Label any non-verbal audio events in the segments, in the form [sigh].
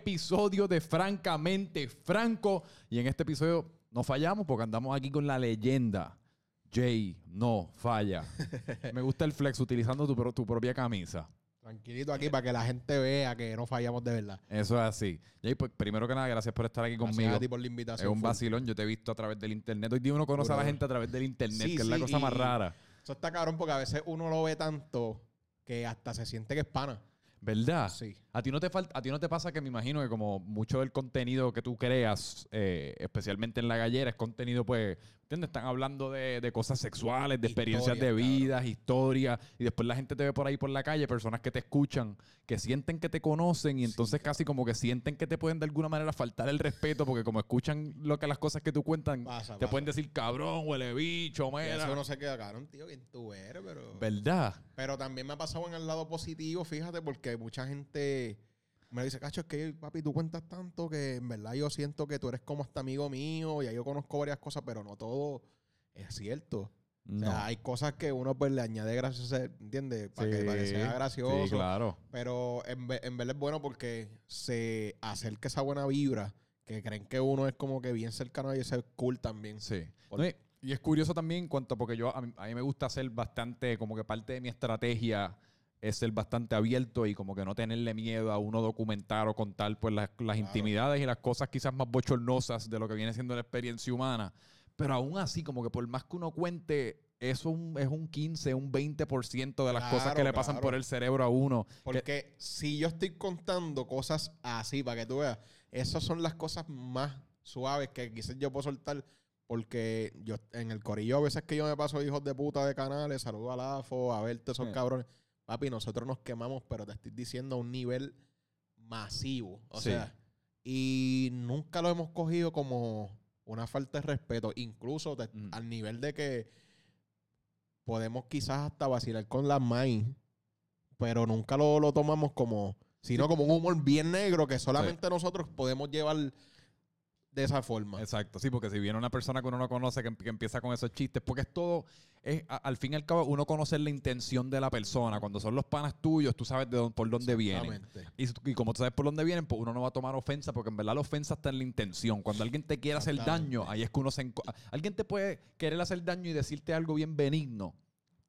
episodio de Francamente Franco. Y en este episodio no fallamos porque andamos aquí con la leyenda. Jay no falla. [laughs] Me gusta el flex utilizando tu, pro- tu propia camisa. Tranquilito aquí para que la gente vea que no fallamos de verdad. Eso es así. Jay, pues primero que nada, gracias por estar aquí Gracias conmigo. a ti por la Es invitación. un full. vacilón. Yo te he visto a través del internet. Hoy día uno conoce a la gente a través del internet, Sí, que es la sí, cosa más rara. Eso está cabrón porque a veces uno lo ve tanto que hasta se siente que es pana. ¿Verdad? Sí. A ti no te falta, a ti no te pasa que me imagino que como mucho del contenido que tú creas, eh, especialmente en la gallera, es contenido, pues, ¿entiendes? Están hablando de, de cosas sexuales, de experiencias de vidas, historias, y después la gente te ve por ahí por la calle, personas que te escuchan, que sienten que te conocen y entonces casi como que sienten que te pueden de alguna manera faltar el respeto porque como escuchan lo que las cosas que tú cuentan, Pasa, te pasa. pueden decir cabrón, huele bicho, Y mira. eso no se queda cabrón, tío, quién tú eres, pero... ¿Verdad? Pero también me ha pasado en el lado positivo, fíjate, porque mucha gente me dice, cacho, es que papi, tú cuentas tanto que en verdad yo siento que tú eres como hasta amigo mío, ya yo conozco varias cosas, pero no todo es cierto. O No. sea, hay cosas que uno pues le añade gracias, ¿entiendes? Para que, para que sea Sí, gracioso. Sí, claro. Pero en, ve- en verdad es bueno porque se acerca esa buena vibra, que creen que uno es como que bien cercano y ese es cool también. Sí. Por- No, y, y es curioso también en cuanto, porque yo, a mí, a mí me gusta ser bastante, como que parte de mi estrategia es ser bastante abierto y como que no tenerle miedo a uno documentar o contar pues las, las intimidades y las cosas quizás más bochornosas de lo que viene siendo la experiencia humana. Pero aún así, como que por más que uno cuente, eso un- es un 15, un 20% de las cosas que le pasan claro. por el cerebro a uno. Que- Porque si yo estoy contando cosas así, para que tú veas, esas son las cosas más suaves que quizás yo puedo soltar. Porque yo en el corillo a veces que yo me paso hijos de puta de canales, saludo a AFO, a verte esos Sí. cabrones. Papi, nosotros nos quemamos, pero te estoy diciendo a un nivel masivo. O Sí. sea, y nunca lo hemos cogido como una falta de respeto. Incluso Mm. al nivel de que podemos quizás hasta vacilar con las maíz, pero nunca lo, lo tomamos como, sino como un humor bien negro que solamente nosotros podemos llevar de esa forma. Exacto, sí, porque si viene una persona que uno no conoce que, em- que empieza con esos chistes, porque es todo, es, a- al fin y al cabo, uno conoce la intención de la persona. Cuando son los panas tuyos, tú sabes de dónde, por dónde vienen. Exactamente. Y, y como tú sabes por dónde vienen, pues uno no va a tomar ofensa, porque en verdad la ofensa está en la intención. Cuando alguien te quiere hacer daño, ahí es que uno se... Alguien te puede querer hacer daño y decirte algo bien benigno.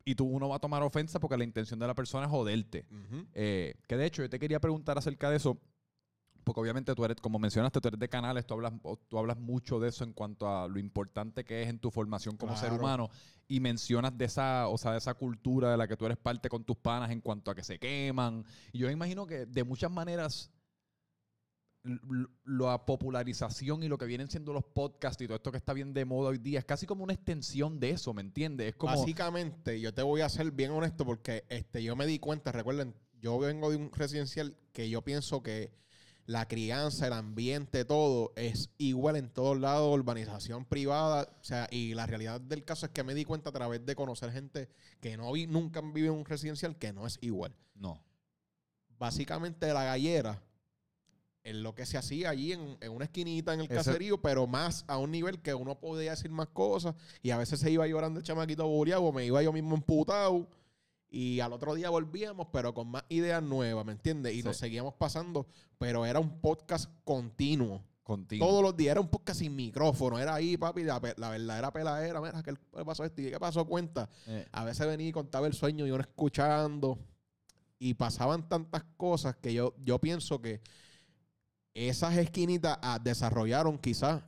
Y tú uno va a tomar ofensa porque la intención de la persona es joderte. Eh, que de hecho, yo te quería preguntar acerca de eso, porque obviamente tú eres, como mencionaste, tú eres de canales, tú hablas, tú hablas mucho de eso en cuanto a lo importante que es en tu formación como ser humano, y mencionas de esa, o sea, de esa cultura de la que tú eres parte con tus panas en cuanto a que se queman. Y yo me imagino que de muchas maneras la popularización y lo que vienen siendo los podcasts y todo esto que está bien de moda hoy día es casi como una extensión de eso, ¿me entiendes? Es como... Básicamente, yo te voy a ser bien honesto porque este, yo me di cuenta, recuerden, yo vengo de un residencial que yo pienso que la crianza, el ambiente, todo es igual en todos lados, urbanización privada, o sea, y la realidad del caso es que me di cuenta a través de conocer gente que no vi, nunca vive en un residencial que no es igual. No. Básicamente la gallera es lo que se hacía allí en, en una esquinita en el Ese- caserío, pero más a un nivel que uno podía decir más cosas y a veces se iba llorando el chamaquito boreado o me iba yo mismo emputado y al otro día volvíamos, pero con más ideas nuevas, ¿me entiendes? Y Sí. nos seguíamos pasando, pero era un podcast continuo. Contigo. Todos los días era un podcast sin micrófono, era ahí, papi, la, la verdadera peladera, mira, ¿qué pasó este? ¿Qué pasó? Cuenta. Eh, A veces venía y contaba el sueño y uno escuchando. Y pasaban tantas cosas que yo, yo pienso que esas esquinitas ah, desarrollaron quizás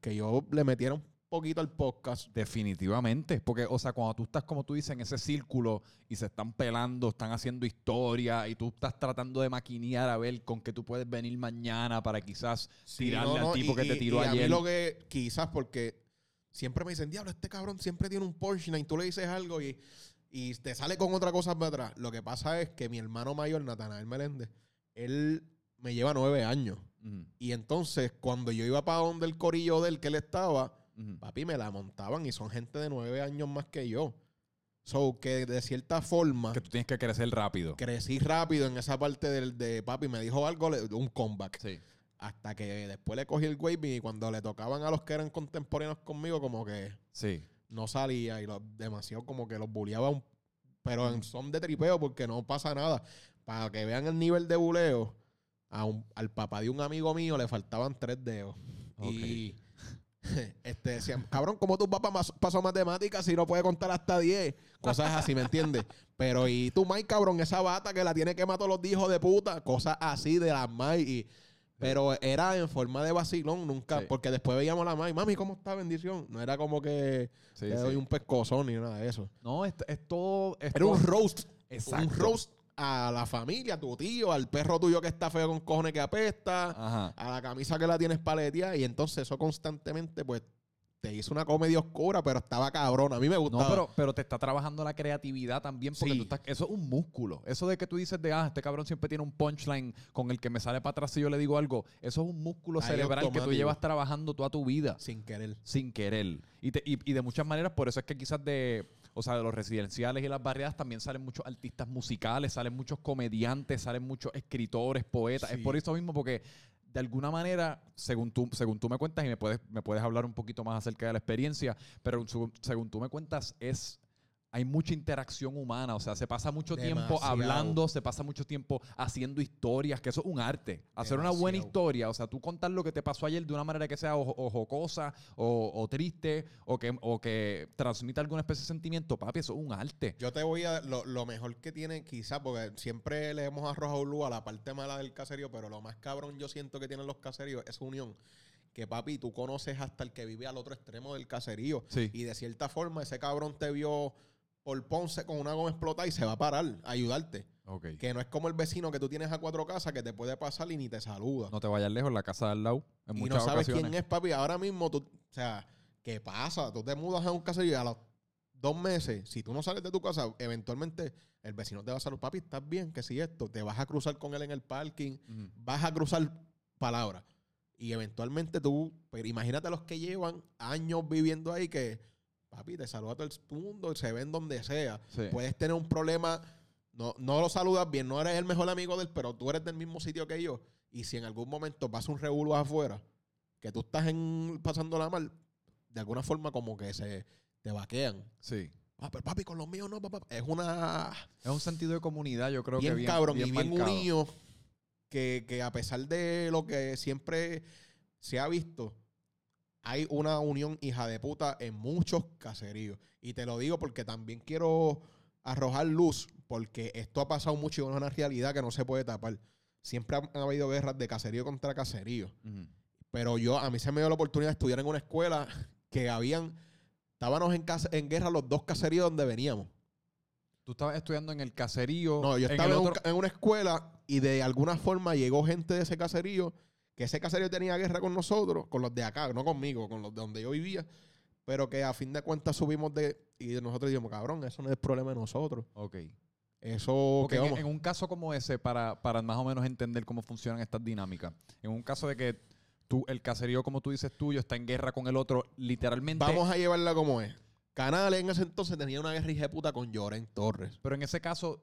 que yo le metiera un poquito al podcast. Definitivamente, porque, o sea, cuando tú estás, como tú dices, en ese círculo y se están pelando, están haciendo historia y tú estás tratando de maquinear a ver con qué tú puedes venir mañana para quizás tirarle no, al no, tipo y- que te tiró y A ayer. mí lo que quizás porque siempre me dicen, diablo, este cabrón siempre tiene un Porsche y tú le dices algo y, y te sale con otra cosa para atrás. Lo que pasa es que mi hermano mayor, Natanael Meléndez, él me lleva nueve años. Y entonces, cuando yo iba para donde el corillo del que él estaba, papi, me la montaban y son gente de nueve años más que yo. So, que de cierta forma Que tú tienes que crecer rápido. crecí rápido en esa parte del de papi, me dijo algo, un comeback. Sí. Hasta que después le cogí el waving y cuando le tocaban a los que eran contemporáneos conmigo, como que Sí. no salía y los demasiado como que los bulleaba un- pero en son de tripeo porque no pasa nada. Para que vean el nivel de buleo, a un- al papá de un amigo mío le faltaban tres dedos. Ok. Y [laughs] este, decían, cabrón, ¿cómo tu papá pasó matemáticas si no puede contar hasta 10? Cosas así, ¿me entiendes? Pero y tú, Mike, cabrón, esa bata que la tiene que matar los hijos de puta, cosas así de las Mike. Y, pero era en forma de vacilón, nunca, Sí. porque después veíamos a la Mike, mami, ¿cómo está bendición? No era como que Sí, te sí. doy un pescozón ni nada de eso. No, es, es todo. es Era un roast. Exacto. Un roast a la familia, a tu tío, al perro tuyo que está feo con cojones que apesta, Ajá. a la camisa que la tienes paleteada. Y entonces eso constantemente, pues, te hizo una comedia oscura, pero estaba cabrona. A mí me gustaba. No, pero, pero te está trabajando la creatividad también porque Sí. tú estás, eso es un músculo. Eso de que tú dices de, ah, este cabrón siempre tiene un punchline con el que me sale para atrás si yo le digo algo. Eso es un músculo Ahí cerebral que tú llevas trabajando toda tu vida Sin querer. sin querer. Y, te- y, y de muchas maneras, por eso es que quizás de, o sea, de los residenciales y las barriadas también salen muchos artistas musicales, salen muchos comediantes, salen muchos escritores, poetas. Es por eso mismo, porque de alguna manera, según tú, según tú me cuentas, y me puedes, me puedes hablar un poquito más acerca de la experiencia, pero según tú me cuentas, es hay mucha interacción humana, o sea, se pasa mucho tiempo hablando, se pasa mucho tiempo haciendo historias, que eso es un arte. Hacer una buena historia, o sea, tú contar lo que te pasó ayer de una manera que sea o, o jocosa o, o triste o que, o que transmita alguna especie de sentimiento, papi, eso es un arte. Yo te voy a. Lo, lo mejor que tiene, quizás, porque siempre le hemos arrojado luz a la parte mala del caserío, pero lo más cabrón yo siento que tienen los caseríos es unión. Que papi, tú conoces hasta el que vive al otro extremo del caserío. Sí. Y de cierta forma, ese cabrón te vio por Ponce con una goma explotada y se va a parar a ayudarte. Que no es como el vecino que tú tienes a cuatro casas que te puede pasar y ni te saluda. No te vayas lejos, la casa de al lado, en y muchas no sabes ocasiones. quién es, papi. Ahora mismo, tú, o sea, ¿qué pasa? Tú te mudas a un caserío y a los dos meses, si tú no sales de tu casa, eventualmente el vecino te va a saludar, papi, ¿estás bien? Que si esto, te vas a cruzar con él en el parking, vas a cruzar palabras. Y eventualmente tú, pero imagínate los que llevan años viviendo ahí que, papi, te saluda todo el mundo, se ven donde sea. Sí. Puedes tener un problema, no, no lo saludas bien, no eres el mejor amigo de él, pero tú eres del mismo sitio que yo. Y si en algún momento pasa un revuelo afuera, que tú estás en, pasándola mal, de alguna forma como que se te vaquean. Sí. Ah, pero papi, con los míos no, papá. Es una Es un sentido de comunidad, yo creo bien, que bien cabrón bien y bien marcado. unido que, que a pesar de lo que siempre se ha visto, hay una unión hija de puta en muchos caseríos. Y te lo digo porque también quiero arrojar luz, porque esto ha pasado mucho y es una realidad que no se puede tapar. Siempre han, han habido guerras de caserío contra caserío. Pero yo, a mí se me dio la oportunidad de estudiar en una escuela [laughs] que habían, estábamos en, casa- en guerra los dos caseríos donde veníamos. Tú estabas estudiando en el caserío. No, yo estaba un en una escuela y de alguna forma llegó gente de ese caserío, que ese caserío tenía guerra con nosotros, con los de acá, no conmigo, con los de donde yo vivía, pero que a fin de cuentas subimos de... Y nosotros dijimos, cabrón, eso no es problema de nosotros. Ok. Eso Porque que en, un caso como ese, para, para más o menos entender cómo funcionan estas dinámicas, en un caso de que tú, el caserío, como tú dices tuyo, está en guerra con el otro, literalmente. Vamos a llevarla como es. Canales en ese entonces tenía una guerra puta con Lloren Torres. Pero en ese caso,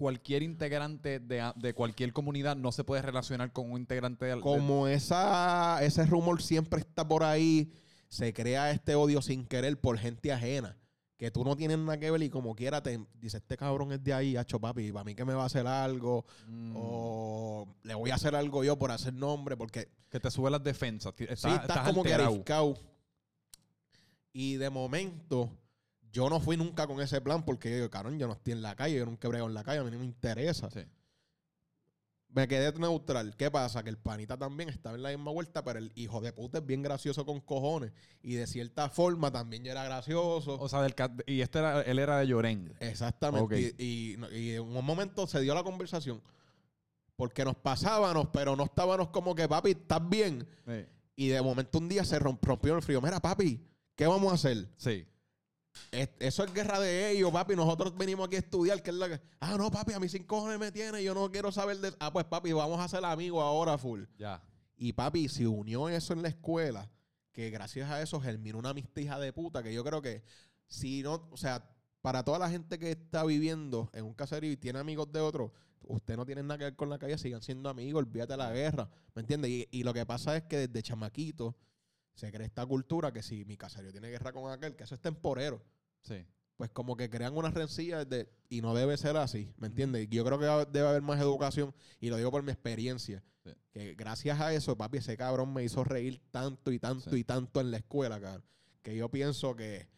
cualquier integrante de, de cualquier comunidad no se puede relacionar con un integrante de, Como esa, ese rumor siempre está por ahí, se crea este odio sin querer por gente ajena. Que tú no tienes nada que ver y como quiera te dice, este cabrón es de ahí, hacho papi, para mí que me va a hacer algo. Mm, O le voy a hacer algo yo por hacer nombre, porque que te sube las defensas. Sí, estás- estás, como que alterado. ariscado. Y de momento, yo no fui nunca con ese plan porque, yo, cabrón, yo no estoy en la calle, yo nunca brego en la calle, a mí no me interesa. Sí. Me quedé neutral. ¿Qué pasa? Que el panita también estaba en la misma vuelta, pero el hijo de puta es bien gracioso con cojones. Y de cierta forma también yo era gracioso. O sea, del y este era, él era de Llorén. Exactamente. Y, y- y en un momento se dio la conversación. Porque nos pasábamos, pero no estábamos como que, papi, ¿estás bien? Sí. Y de momento un día se romp- rompió el frío. Mira, papi, ¿qué vamos a hacer? Sí. Es- Eso es guerra de ellos, papi. Nosotros venimos aquí a estudiar, que es la que... Ah, no, papi, a mí sin cojones me tiene. Yo no quiero saber de... Ah, pues, papi, vamos a ser amigos ahora, full. Ya. Y papi, se unió eso en la escuela, que gracias a eso germinó una amistad hija de puta, que yo creo que si no, o sea, para toda la gente que está viviendo en un caserío y tiene amigos de otro, usted no tiene nada que ver con la calle, sigan siendo amigos, olvídate de la guerra, ¿me entiendes? Y, y lo que pasa es que desde chamaquito se crea esta cultura que si mi caserío tiene guerra con aquel, que eso es temporero. Sí. pues como que crean unas rencillas de, y no debe ser así, ¿me entiendes? Yo creo que debe haber más educación y lo digo por mi experiencia. Sí. Que gracias a eso, papi, ese cabrón me hizo reír tanto y tanto Sí. y tanto en la escuela, cabrón. Que yo pienso que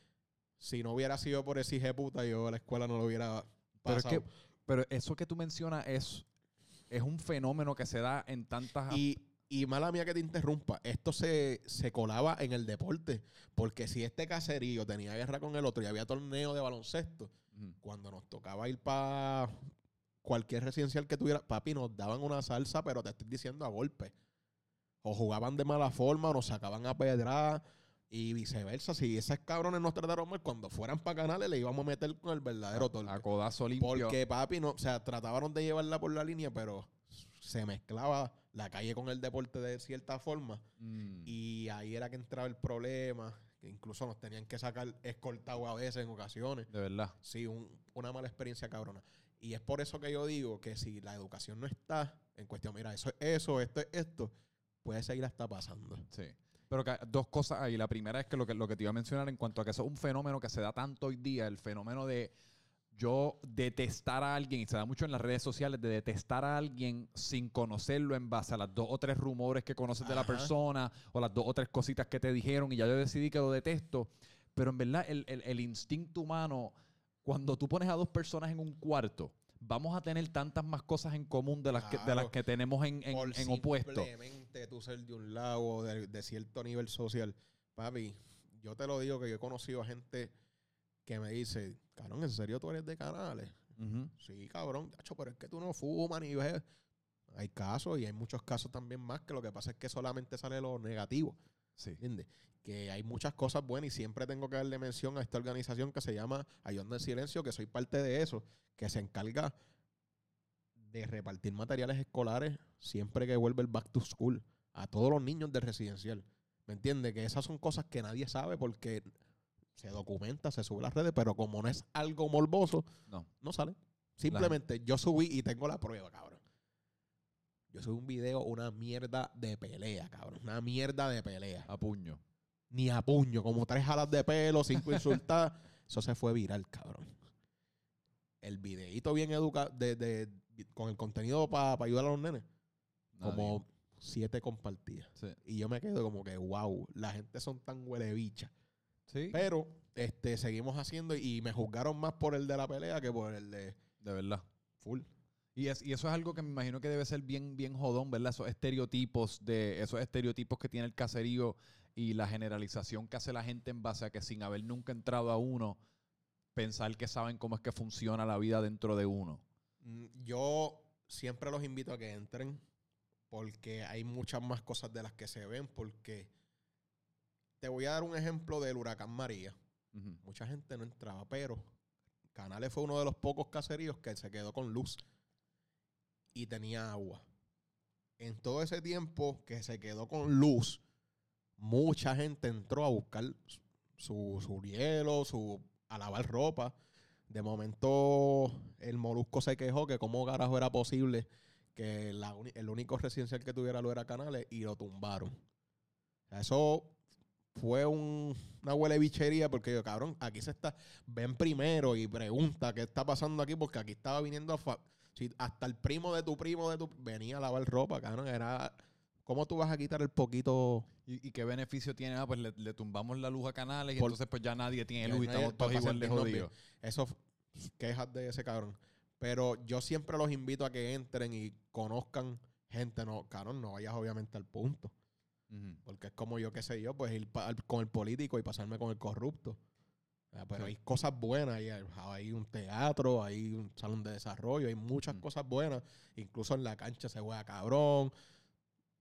si no hubiera sido por ese hijo de puta, yo a la escuela no lo hubiera Pero es pasado. que, pero eso que tú mencionas es, es un fenómeno que se da en tantas... Y, y mala mía que te interrumpa, esto se, se colaba en el deporte. Porque si este caserío tenía guerra con el otro y había torneo de baloncesto, cuando nos tocaba ir para cualquier residencial que tuviera, papi, nos daban una salsa, pero te estoy diciendo a golpe. O jugaban de mala forma, o nos sacaban a pedrar y viceversa. Si esos cabrones nos trataron mal, cuando fueran para canales, le íbamos a meter con el verdadero torque. a codazo limpio. Porque, papi, no, o sea, trataban de llevarla por la línea, pero se mezclaba la calle con el deporte de cierta forma. Mm. Y ahí era que entraba el problema. Que incluso nos tenían que sacar escoltado a veces en ocasiones. de verdad. Sí, un- una mala experiencia cabrona. Y es por eso que yo digo que si la educación no está en cuestión, mira, eso es eso, esto es esto, puede seguir hasta pasando. Sí. Pero que- dos cosas ahí. La primera es que lo, que lo que te iba a mencionar en cuanto a que eso es un fenómeno que se da tanto hoy día, el fenómeno de yo detestar a alguien, y se da mucho en las redes sociales, de detestar a alguien sin conocerlo en base a las dos o tres rumores que conoces de la Ajá. persona o las dos o tres cositas que te dijeron y ya yo decidí que lo detesto. Pero en verdad el, el- el instinto humano, cuando tú pones a dos personas en un cuarto, vamos a tener tantas más cosas en común de las, que, de las Claro. que tenemos en, en, en opuesto. Simplemente tú ser de un lado de, de cierto nivel social. Papi, yo te lo digo que yo he conocido a gente que me dice, cabrón, ¿en serio tú eres de canales? Sí, cabrón, tacho, pero es que tú no fumas ni ves. Hay casos y hay muchos casos también más que lo que pasa es que solamente sale lo negativo. Sí. ¿Entiendes? Que hay muchas cosas buenas y siempre tengo que darle mención a esta organización que se llama Ayuda en Silencio, que soy parte de eso, que se encarga de repartir materiales escolares siempre que vuelve el back to school a todos los niños del residencial. ¿Me entiendes? Que esas son cosas que nadie sabe porque se documenta, se sube a las redes, pero como no es algo morboso, No. no sale. Simplemente yo subí y tengo la prueba, cabrón. Yo subí un video, una mierda de pelea, cabrón. Una mierda de pelea. A puño. Ni a puño, como tres alas de pelo, cinco insultadas. [laughs] Eso se fue viral, cabrón. El videíto bien educado, de, de- con el contenido para ayudar a los nenes, Nadie. como siete compartidas. Sí. Y yo me quedo como que, wow, la gente son tan huele bicha. Sí. Pero este, seguimos haciendo y me juzgaron más por el de la pelea que por el de De verdad. full. Y, es, y eso es algo que me imagino que debe ser bien, bien jodón, ¿verdad? Esos estereotipos de, esos estereotipos que tiene el caserío y la generalización que hace la gente en base a que sin haber nunca entrado a uno, pensar que saben cómo es que funciona la vida dentro de uno. Mm, Yo siempre los invito a que entren porque hay muchas más cosas de las que se ven porque te voy a dar un ejemplo del huracán María. Mucha gente no entraba, pero Canales fue uno de los pocos caseríos que se quedó con luz y tenía agua. En todo ese tiempo que se quedó con luz, mucha gente entró a buscar su, su hielo, su, a lavar ropa. De momento, el Molusco se quejó que cómo carajo era posible que la el único residencial que tuviera lo era Canales y lo tumbaron. Eso fue un- una huele bichería porque yo, cabrón, aquí se está, ven primero y pregunta qué está pasando aquí porque aquí estaba viniendo a si hasta el primo de tu primo de tu venía a lavar ropa, cabrón, era ¿cómo tú vas a quitar el poquito ¿Y, y qué beneficio tiene? Ah, pues le, le tumbamos la luz a Canales y Por- entonces pues ya nadie tiene luz y estamos todos igual de jodidos. Eso quejas de ese cabrón. Pero yo siempre los invito a que entren y conozcan gente, no, cabrón, no vayas obviamente al punto. Porque es como yo, qué sé yo, pues ir con el político y pasarme con el corrupto. Pero Sí. hay cosas buenas, hay, hay un teatro, hay un salón de desarrollo, hay muchas Mm. cosas buenas. Incluso en la cancha se juega cabrón.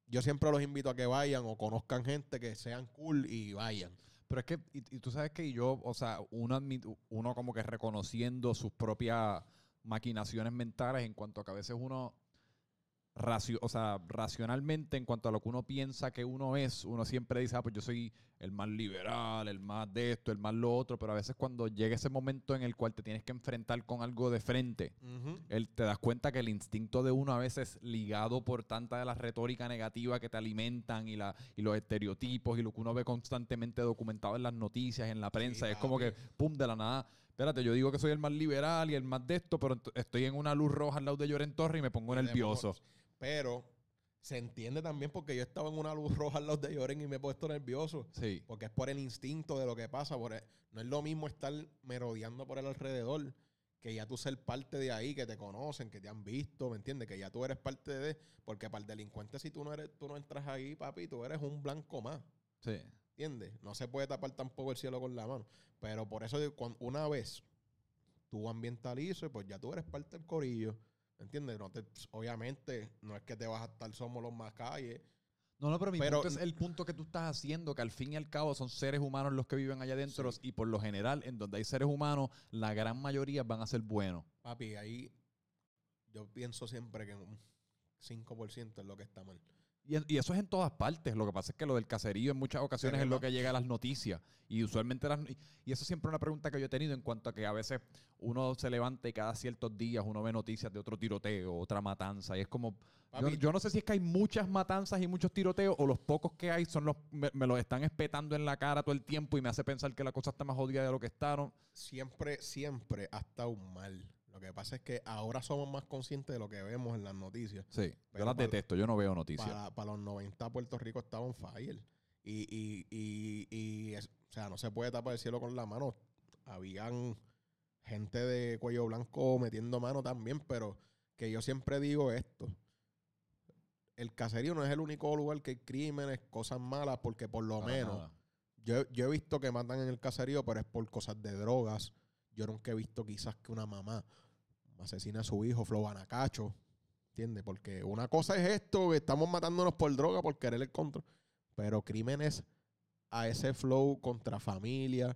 Yo siempre los invito a que vayan o conozcan gente que sean cool y vayan. Pero es que, y, y tú sabes que yo, o sea, uno, uno como que reconociendo sus propias maquinaciones mentales en cuanto a que a veces uno, racio, o sea, racionalmente, en cuanto a lo que uno piensa que uno es, uno siempre dice, ah, pues yo soy el más liberal, el más de esto, el más lo otro, pero a veces cuando llega ese momento en el cual te tienes que enfrentar con algo de frente, él, te das cuenta que el instinto de uno a veces ligado por tanta de la retórica negativa que te alimentan y, la, y los estereotipos y lo que uno ve constantemente documentado en las noticias, en la prensa, es como que, pum, de la nada, espérate, yo digo que soy el más liberal y el más de esto, pero estoy en una luz roja al lado de Lloren Torre y me pongo nervioso. Pero se entiende también porque yo estaba en una luz roja al lado de Lloren y me he puesto nervioso. Sí. Porque es por el instinto de lo que pasa. Por el- no es lo mismo estar merodeando por el alrededor que ya tú ser parte de ahí, que te conocen, que te han visto, ¿me entiendes? Que ya tú eres parte de... Porque para el delincuente, si tú no, eres, tú no entras ahí, papi, tú eres un blanco más. Sí. ¿Entiendes? No se puede tapar tampoco el cielo con la mano. Pero por eso, una vez tú ambientalices, pues ya tú eres parte del corillo. ¿Entiendes? No te, obviamente, no es que te vas a estar somos los más calles. No, no, pero mi Pero- punto es el punto que tú estás haciendo, que al fin y al cabo son seres humanos los que viven allá adentro Sí. y por lo general, en donde hay seres humanos, la gran mayoría van a ser buenos. Papi, ahí yo pienso siempre que un 5% es lo que está mal. Y, en- y eso es en todas partes. Lo que pasa es que lo del caserío en muchas ocasiones es lo que llega a las noticias. Y usualmente las, y, eso siempre es una pregunta que yo he tenido en cuanto a que a veces uno se levanta y cada ciertos días uno ve noticias de otro tiroteo, otra matanza. Y es como, yo, no sé si es que hay muchas matanzas y muchos tiroteos o los pocos que hay son los, me, me los están espetando en la cara todo el tiempo y me hace pensar que la cosa está más jodida de lo que está. ¿no? siempre, siempre ha estado mal. Lo que pasa es que ahora somos más conscientes de lo que vemos en las noticias. Sí, yo las para- detesto, yo no veo noticias. Para, para los 90 Puerto Rico estaba on fire. Y, y, y, y es- o sea, no se puede tapar el cielo con la mano. Habían gente de cuello blanco metiendo mano también, pero que yo siempre digo esto. El caserío no es el único lugar que hay crímenes, cosas malas, porque por lo Para menos yo, yo he visto que matan en el caserío, pero es por cosas de drogas. Yo nunca he visto quizás que una mamá asesina a su hijo, flow anacacho. ¿Entiendes? Porque una cosa es esto, que estamos matándonos por droga, por querer el control. Pero crímenes a ese flow contra familia,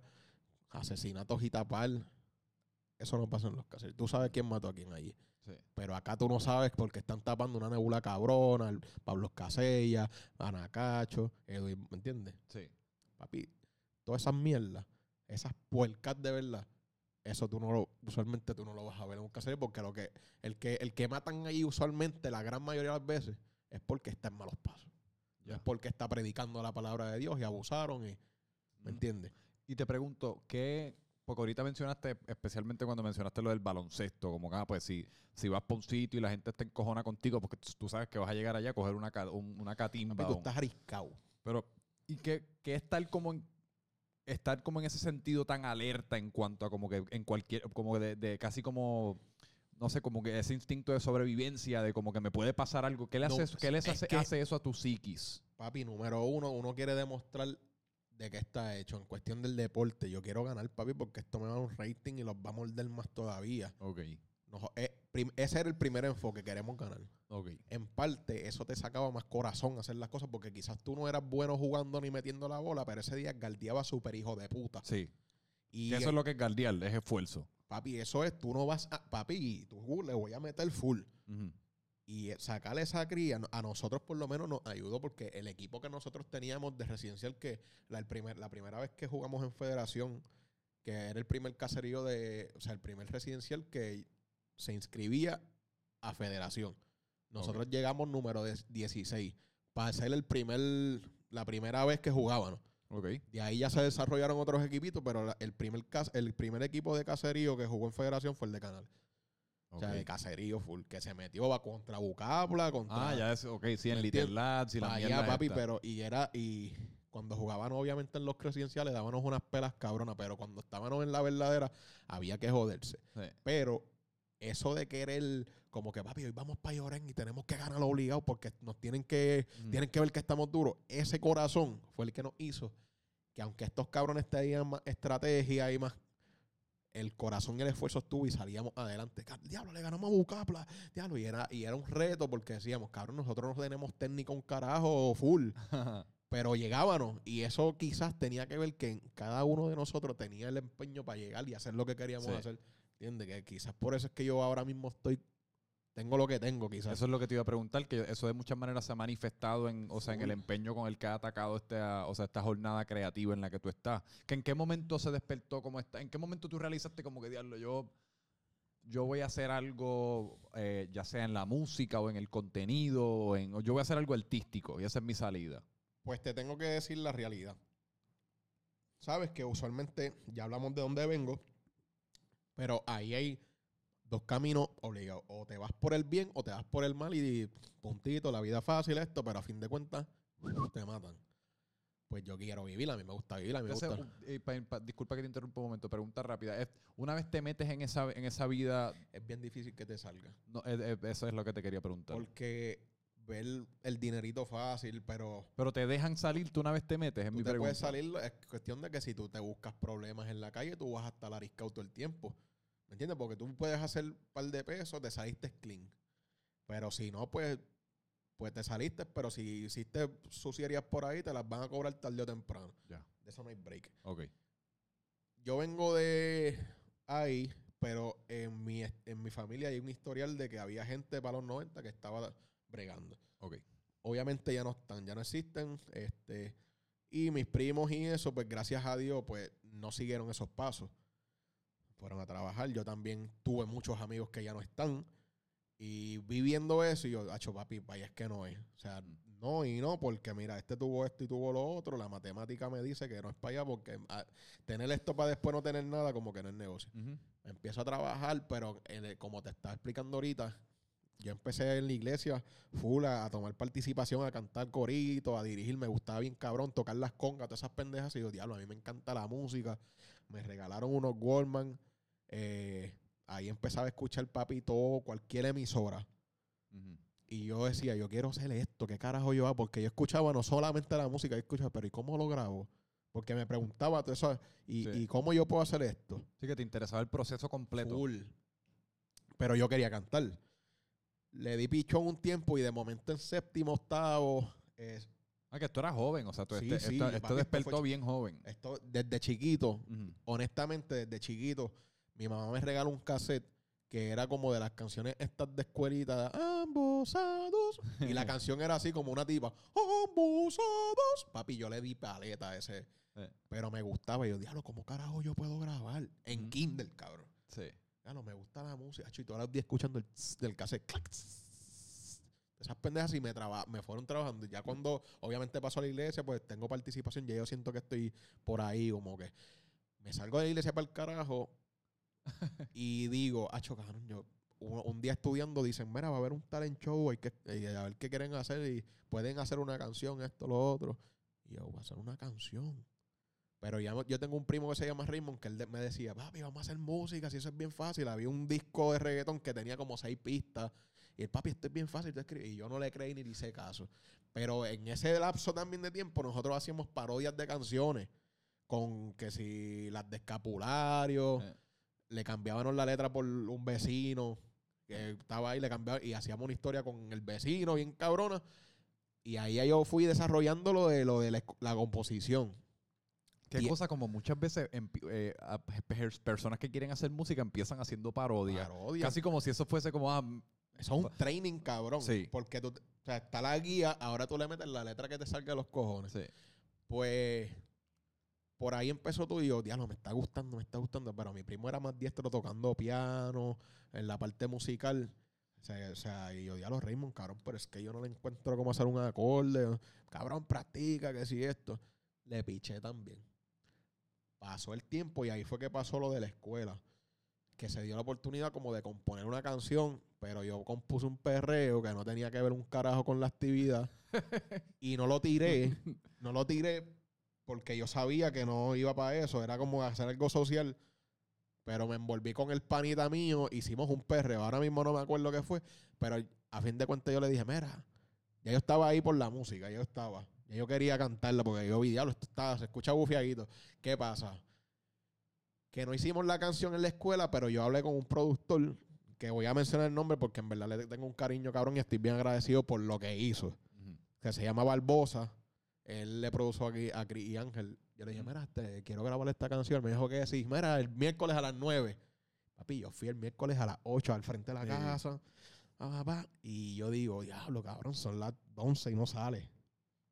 asesinatos y tapar, eso no pasa en los caseríos. Tú sabes quién mató a quién allí. Sí. Pero acá tú no sabes porque están tapando una nebula cabrona, el Pablo Casella, Anacacho, Edwin, ¿me entiendes? Sí. Papi, todas esas mierdas, esas puercas de verdad, eso tú no lo, usualmente tú no lo vas a ver en un caserío porque lo que, el que, el que matan ahí usualmente, la gran mayoría de las veces, es porque está en malos pasos. Es porque está predicando la palabra de Dios y abusaron y, ¿me Ujú. entiendes? Y te pregunto, ¿qué? Porque ahorita mencionaste, especialmente cuando mencionaste lo del baloncesto, como que, ah, pues si, si vas por un sitio y la gente está encojona contigo, porque tú- sabes que vas a llegar allá a coger una, un- una catimba. Papi, tú estás ariscado. Pero, ¿y qué, qué estar como en, estar como en ese sentido tan alerta en cuanto a como que en cualquier, como de, de casi como, no sé, como que ese instinto de sobrevivencia, de como que me puede pasar algo? ¿Qué le hace, eso- qué les es hace, que- hace eso a tu psiquis? Papi, número uno, uno quiere demostrar de qué está hecho en cuestión del deporte. Yo quiero ganar, papi, porque esto me va a un rating y los va a morder más todavía. Ok, Eh, ese era el primer enfoque, queremos ganar. ok. en parte eso te sacaba más corazón hacer las cosas porque quizás tú no eras bueno jugando ni metiendo la bola, pero ese día galdeaba súper hijo de puta. Sí, Y que eso es lo que es guardiar, es esfuerzo. papi, eso es, tú no vas a, papi, tú le voy a meter full. Y eh, sacarle esa cría, a nosotros por lo menos nos ayudó porque el equipo que nosotros teníamos de residencial, que la, el primer, la primera vez que jugamos en federación, que era el primer caserío de, o sea, el primer residencial que se inscribía a federación. Nosotros llegamos número de 16 para ser el primer, la primera vez que jugábamos. Ok. De ahí ya se desarrollaron otros equipitos, pero el primer, el primer equipo de caserío que jugó en federación fue el de Canal. O sea, de caserío full, que se metió va contra Bucapla, contra... Ah, ya es, ok, sí, en ¿Me Little? Lads y la allá, papi, esta. pero y era y cuando jugaban obviamente en los residenciales dábamos unas pelas cabronas, pero cuando estábamos en la verdadera había que joderse. Sí. Pero eso de querer como que papi, hoy vamos para Lloren y tenemos que ganar obligado porque nos tienen que Mm. tienen que ver que estamos duros. Ese corazón fue el que nos hizo que aunque estos cabrones tenían más estrategia y más el corazón y el esfuerzo estuvo y salíamos adelante. Diablo, le ganamos a Bucapla. Diablo, y era, y era un reto porque decíamos, cabrón, nosotros no tenemos técnica un carajo full. [laughs] Pero llegábamos y eso quizás tenía que ver que cada uno de nosotros tenía el empeño para llegar y hacer lo que queríamos Sí. hacer. ¿Entiendes? Que quizás por eso es que yo ahora mismo estoy, tengo lo que tengo quizás. Eso es lo que te iba a preguntar, que eso de muchas maneras se ha manifestado en, o sea, en el empeño con el que ha atacado esta, o sea, esta jornada creativa en la que tú estás. Que en qué momento se despertó como está, en qué momento tú realizaste como que diablo, yo, yo voy a hacer algo, eh, ya sea en la música o en el contenido, o en, o yo voy a hacer algo artístico, y esa es mi salida. Pues te tengo que decir la realidad. Sabes que usualmente, ya hablamos de dónde vengo, Pero ahí hay dos caminos obligados. O te vas por el bien o te vas por el mal y puntito, la vida fácil, esto, pero a fin de cuentas te matan. Pues yo quiero vivir, a mí me gusta vivir, a mí me gusta. eh, pa- pa- disculpa que te interrumpa un momento, pregunta rápida. Es- una vez te metes en esa, en esa vida, Es bien difícil que te salga. no, eso es lo que te quería preguntar. Porque ver el dinerito fácil, pero Pero te dejan salir, tú una vez te metes, es tú mi te pregunta. puedes salir, es cuestión de que si tú te buscas problemas en la calle, tú vas a estar ariscado todo el tiempo. ¿Me entiendes? Porque tú puedes hacer un par de pesos, te saliste clean. Pero si no, pues, pues te saliste, pero si hiciste sucierías por ahí, te las van a cobrar tarde o temprano. Ya. De eso no hay break. Ok. Yo vengo de ahí, pero en mi, en mi familia hay un historial de que había gente para los 90 que estaba bregando. Ok. Obviamente ya no están, ya no existen. Este, y mis primos y eso, pues gracias a Dios, pues no siguieron esos pasos. Fueron a trabajar. Yo también tuve muchos amigos que ya no están. Y viviendo eso, y yo, hacho papi, vaya es que no es. O sea, Mm. no y no, porque mira, este tuvo esto y tuvo lo otro. La matemática me dice que no es para allá, porque ah, tener esto para después no tener nada, como que no es negocio. Empiezo a trabajar, pero el- como te estaba explicando ahorita, yo empecé en la iglesia full a, a tomar participación, a cantar corito, a dirigir. Me gustaba bien cabrón tocar las congas, todas esas pendejas. Y yo, diablo, a mí me encanta la música. Me regalaron unos Goldman. eh, ahí empezaba a escuchar papi todo, cualquier emisora. Y yo decía, yo quiero hacer esto, ¿qué carajo yo hago? Porque yo escuchaba no solamente la música, yo escuchaba, pero ¿y cómo lo grabo? Porque me preguntaba todo eso, ¿y, Sí. ¿y cómo yo puedo hacer esto? Sí que te interesaba el proceso completo. Full. Pero yo quería cantar. Le di pichón un tiempo y de momento en séptimo, octavo, eh, Ah, que tú eras joven, o sea, tú Sí, este- sí, esto esto despertó fue- bien joven. esto desde chiquito, honestamente, desde chiquito, mi mamá me regaló un cassette que era como de las canciones estas de escuelita, de ambos a dos. Y la [laughs] canción era así como una tipa, ambos a dos. Papi, yo le di paleta a ese. Eh. Pero me gustaba. Y yo, diablo, ¿cómo carajo yo puedo grabar? En. Kindle, cabrón. Sí. Claro, me gusta la música. Y todos los días escuchando el tss del cassette. clac, tss. Esas pendejas y me, traba- me fueron trabajando. Ya cuando obviamente paso a la iglesia, pues tengo participación. Ya yo siento que estoy por ahí, como que me salgo de la iglesia para el carajo [laughs] y digo, acho, cabrón, yo un, día estudiando dicen, mira, va a haber un talent show, hay que eh, a ver qué quieren hacer y pueden hacer una canción, esto, lo otro. Y yo, voy a hacer una canción. Pero ya yo tengo un primo que se llama Raymond que él de- me decía, papi, vamos a hacer música, si eso es bien fácil. Había un disco de reggaetón que tenía como seis pistas. Y el papi, esto es bien fácil de escribir. Y yo no le creí ni le hice caso. Pero en ese lapso también de tiempo, nosotros hacíamos parodias de canciones. Con que si las de escapulario, Eh. le cambiaban la letra por un vecino que estaba ahí, le cambiaba y hacíamos una historia con el vecino, bien cabrona. Y ahí yo fui desarrollando lo de, lo de la, la composición. Qué Y- cosa, como muchas veces eh, personas que quieren hacer música empiezan haciendo parodias. Parodia. Casi como si eso fuese como, ah, Eso es un training, cabrón. Sí. Porque tú, o sea, está la guía, ahora tú le metes la letra que te salga de los cojones. sí. Pues por ahí empezó tú y yo, diablo, me está gustando, me está gustando. Pero mi primo era más diestro tocando piano, en la parte musical. O sea, o sea, y yo, diablo, Raymond, cabrón, pero es que yo no le encuentro cómo hacer un acorde. Cabrón, practica, que si esto. Le piché también. Pasó el tiempo y ahí fue que pasó lo de la escuela. Que se dio la oportunidad como de componer una canción, pero yo compuse un perreo que no tenía que ver un carajo con la actividad. [laughs] y no lo tiré. No lo tiré porque yo sabía que no iba para eso. Era como hacer algo social. Pero me envolví con el panita mío. Hicimos un perreo. Ahora mismo no me acuerdo qué fue. Pero a fin de cuentas yo le dije, mira, ya yo estaba ahí por la música. Yo estaba. Yo quería cantarla porque yo vi, diablo, esto está, se escucha bufiadito. ¿Qué pasa? Que no hicimos la canción en la escuela, pero yo hablé con un productor que voy a mencionar el nombre porque en verdad le tengo un cariño cabrón y estoy bien agradecido por lo que hizo que se llama Barbosa. Él le produjo aquí a Cris y Ángel. Yo le dije, mira, este, quiero grabar esta canción. Me dijo que sí. Mira, el miércoles a las 9. Papi, yo fui el miércoles a las 8 al frente de la Sí. casa. Y yo digo, diablo, cabrón, son las 11 y no sale.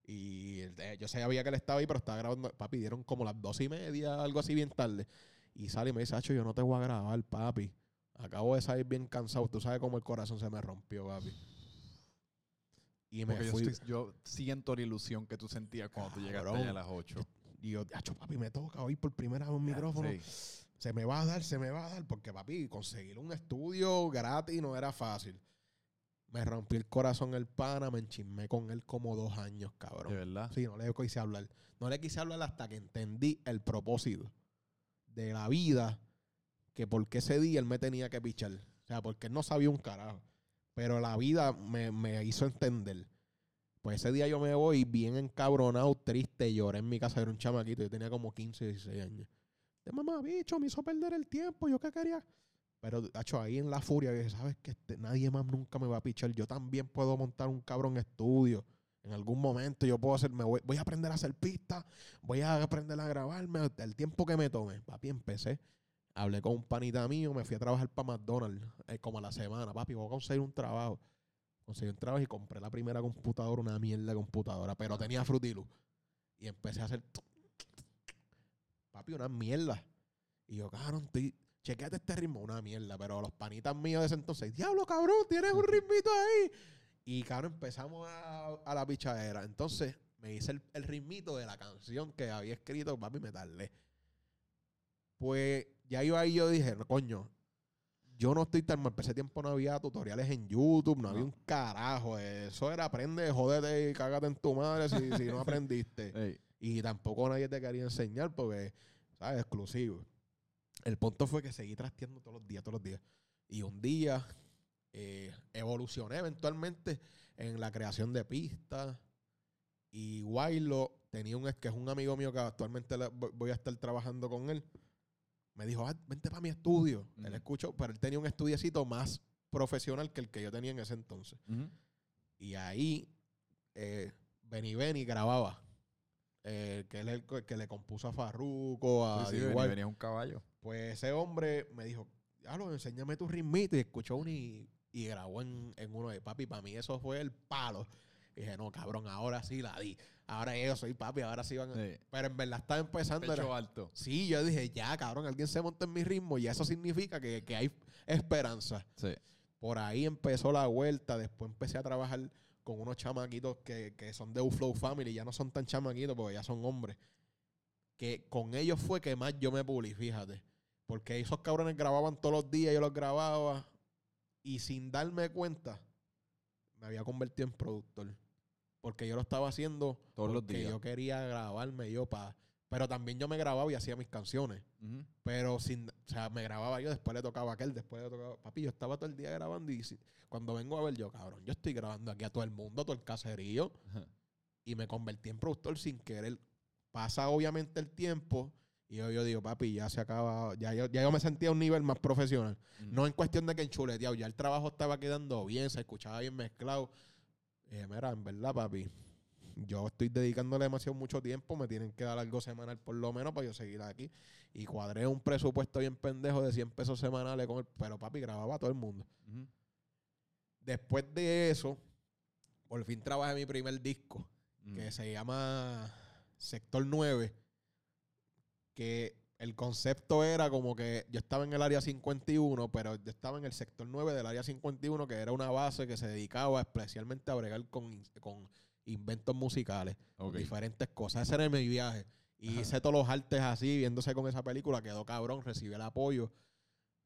Y eh, yo sabía que él estaba ahí, pero estaba grabando. Papi, dieron como las 12 y media, algo así bien tarde. Y sale y me dice, Hacho, yo no te voy a grabar, papi. Acabo de salir bien cansado. Tú sabes cómo el corazón se me rompió, papi. Y me Porque yo, fui. estoy- yo siento la ilusión que tú sentías cuando tú llegaste allá a las 8. Y yo, Hacho, papi, me toca oír por primera vez un micrófono. Sí. se me va a dar, se me va a dar, porque papi, conseguir un estudio gratis no era fácil. Me rompí el corazón el pana, me enchismé con él como dos años, cabrón. De verdad. Sí, no le quise hablar. No le quise hablar hasta que entendí el propósito de la vida, que porque ese día él me tenía que pichar. O sea, porque él no sabía un carajo. Pero la vida me, me hizo entender. Pues ese día yo me voy bien encabronado, triste, lloré en mi casa, era un chamaquito, yo tenía como 15, 16 años. De mamá, bicho, me hizo perder el tiempo, yo qué quería. Pero, hecho, ahí en la furia, dije, ¿sabes qué? Este, nadie más nunca me va a pichar. Yo también puedo montar un cabrón estudio. En algún momento yo puedo hacer, me voy, voy a aprender a hacer pistas, voy a aprender a grabarme, el tiempo que me tome. Papi, empecé. Hablé con un panita mío, me fui a trabajar para McDonald's eh, como a la semana. Papi, voy a conseguir un trabajo. Conseguí un trabajo y compré la primera computadora, una mierda de computadora, pero tenía frutilu. Y empecé a hacer. Papi, una mierda. Y yo, cabrón, estoy. Chequeate este ritmo, una mierda. Pero los panitas míos de ese entonces, diablo, cabrón, tienes un ritmito ahí. Y cabrón, empezamos a, a la pichadera. Entonces, me hice el, el ritmito de la canción que había escrito, papi, me tardé. Pues ya iba ahí, yo dije, no, coño, yo no estoy tan mal. Ese tiempo no había tutoriales en YouTube, no, había un carajo. Eso era aprende, jódete y cágate en tu madre si, si no [laughs] aprendiste. Ey, Y tampoco nadie te quería enseñar porque, ¿sabes? Exclusivo. El punto fue que seguí trasteando todos los días, todos los días. Y un día eh, evolucioné eventualmente en la creación de pistas. Y Wailo tenía un que es un amigo mío que actualmente voy- a estar trabajando con él. Me dijo, "Ah, vente para mi estudio. Él escuchó, pero él tenía un estudiecito más profesional que el que yo tenía en ese entonces. Y ahí eh, Benny Benny grababa. eh, que él es el que le compuso a Farruko, a Sí, sí, venía, venía un caballo. Pues ese hombre me dijo, lo enséñame tu ritmito. Y escuchó uno y, y grabó en, en uno de papi. Para mí eso fue el palo. Y dije, no, cabrón, ahora sí la di. Ahora yo soy papi, ahora sí van a... Sí. Pero en verdad estaba empezando. Pecho era- alto. Sí, yo dije, ya, cabrón, alguien se monta en mi ritmo y eso significa que, que hay esperanza. Sí. Por ahí empezó la vuelta. Después empecé a trabajar con unos chamaquitos que, que son de Uflow Family. Ya no son tan chamaquitos porque ya son hombres. Que con ellos fue que más yo me pulí, fíjate. Porque esos cabrones grababan todos los días, yo los grababa. Y sin darme cuenta, me había convertido en productor. Porque yo lo estaba haciendo Todos los días. yo quería grabarme yo para... Pero también yo me grababa y hacía mis canciones. Pero sin, o sea, me grababa yo, después le tocaba a aquel, después le tocaba. Papi, yo estaba todo el día grabando y si- cuando vengo a ver yo, cabrón, yo estoy grabando aquí a todo el mundo, a todo el caserío, y me convertí en productor sin querer. Pasa obviamente el tiempo y yo, yo digo, papi, ya se acaba, ya yo, ya yo me sentía a un nivel más profesional. Ujú. No en cuestión de que enchuleteado, ya el trabajo estaba quedando bien, se escuchaba bien mezclado. Y dije, mira, en verdad, papi, yo estoy dedicándole demasiado mucho tiempo, me tienen que dar algo semanal por lo menos para yo seguir aquí. Y cuadré un presupuesto bien pendejo de 100 pesos semanales con él, pero papi, grababa a todo el mundo. Después de eso, por fin trabajé mi primer disco, que se llama Sector 9, que el concepto era como que yo estaba en el área 51, pero yo estaba en el sector 9 del área 51, que era una base que se dedicaba especialmente a bregar con, con inventos musicales, diferentes cosas. Ese era mi viaje. Y Ajá. hice todos los artes así, viéndose con esa película, quedó cabrón, recibí el apoyo.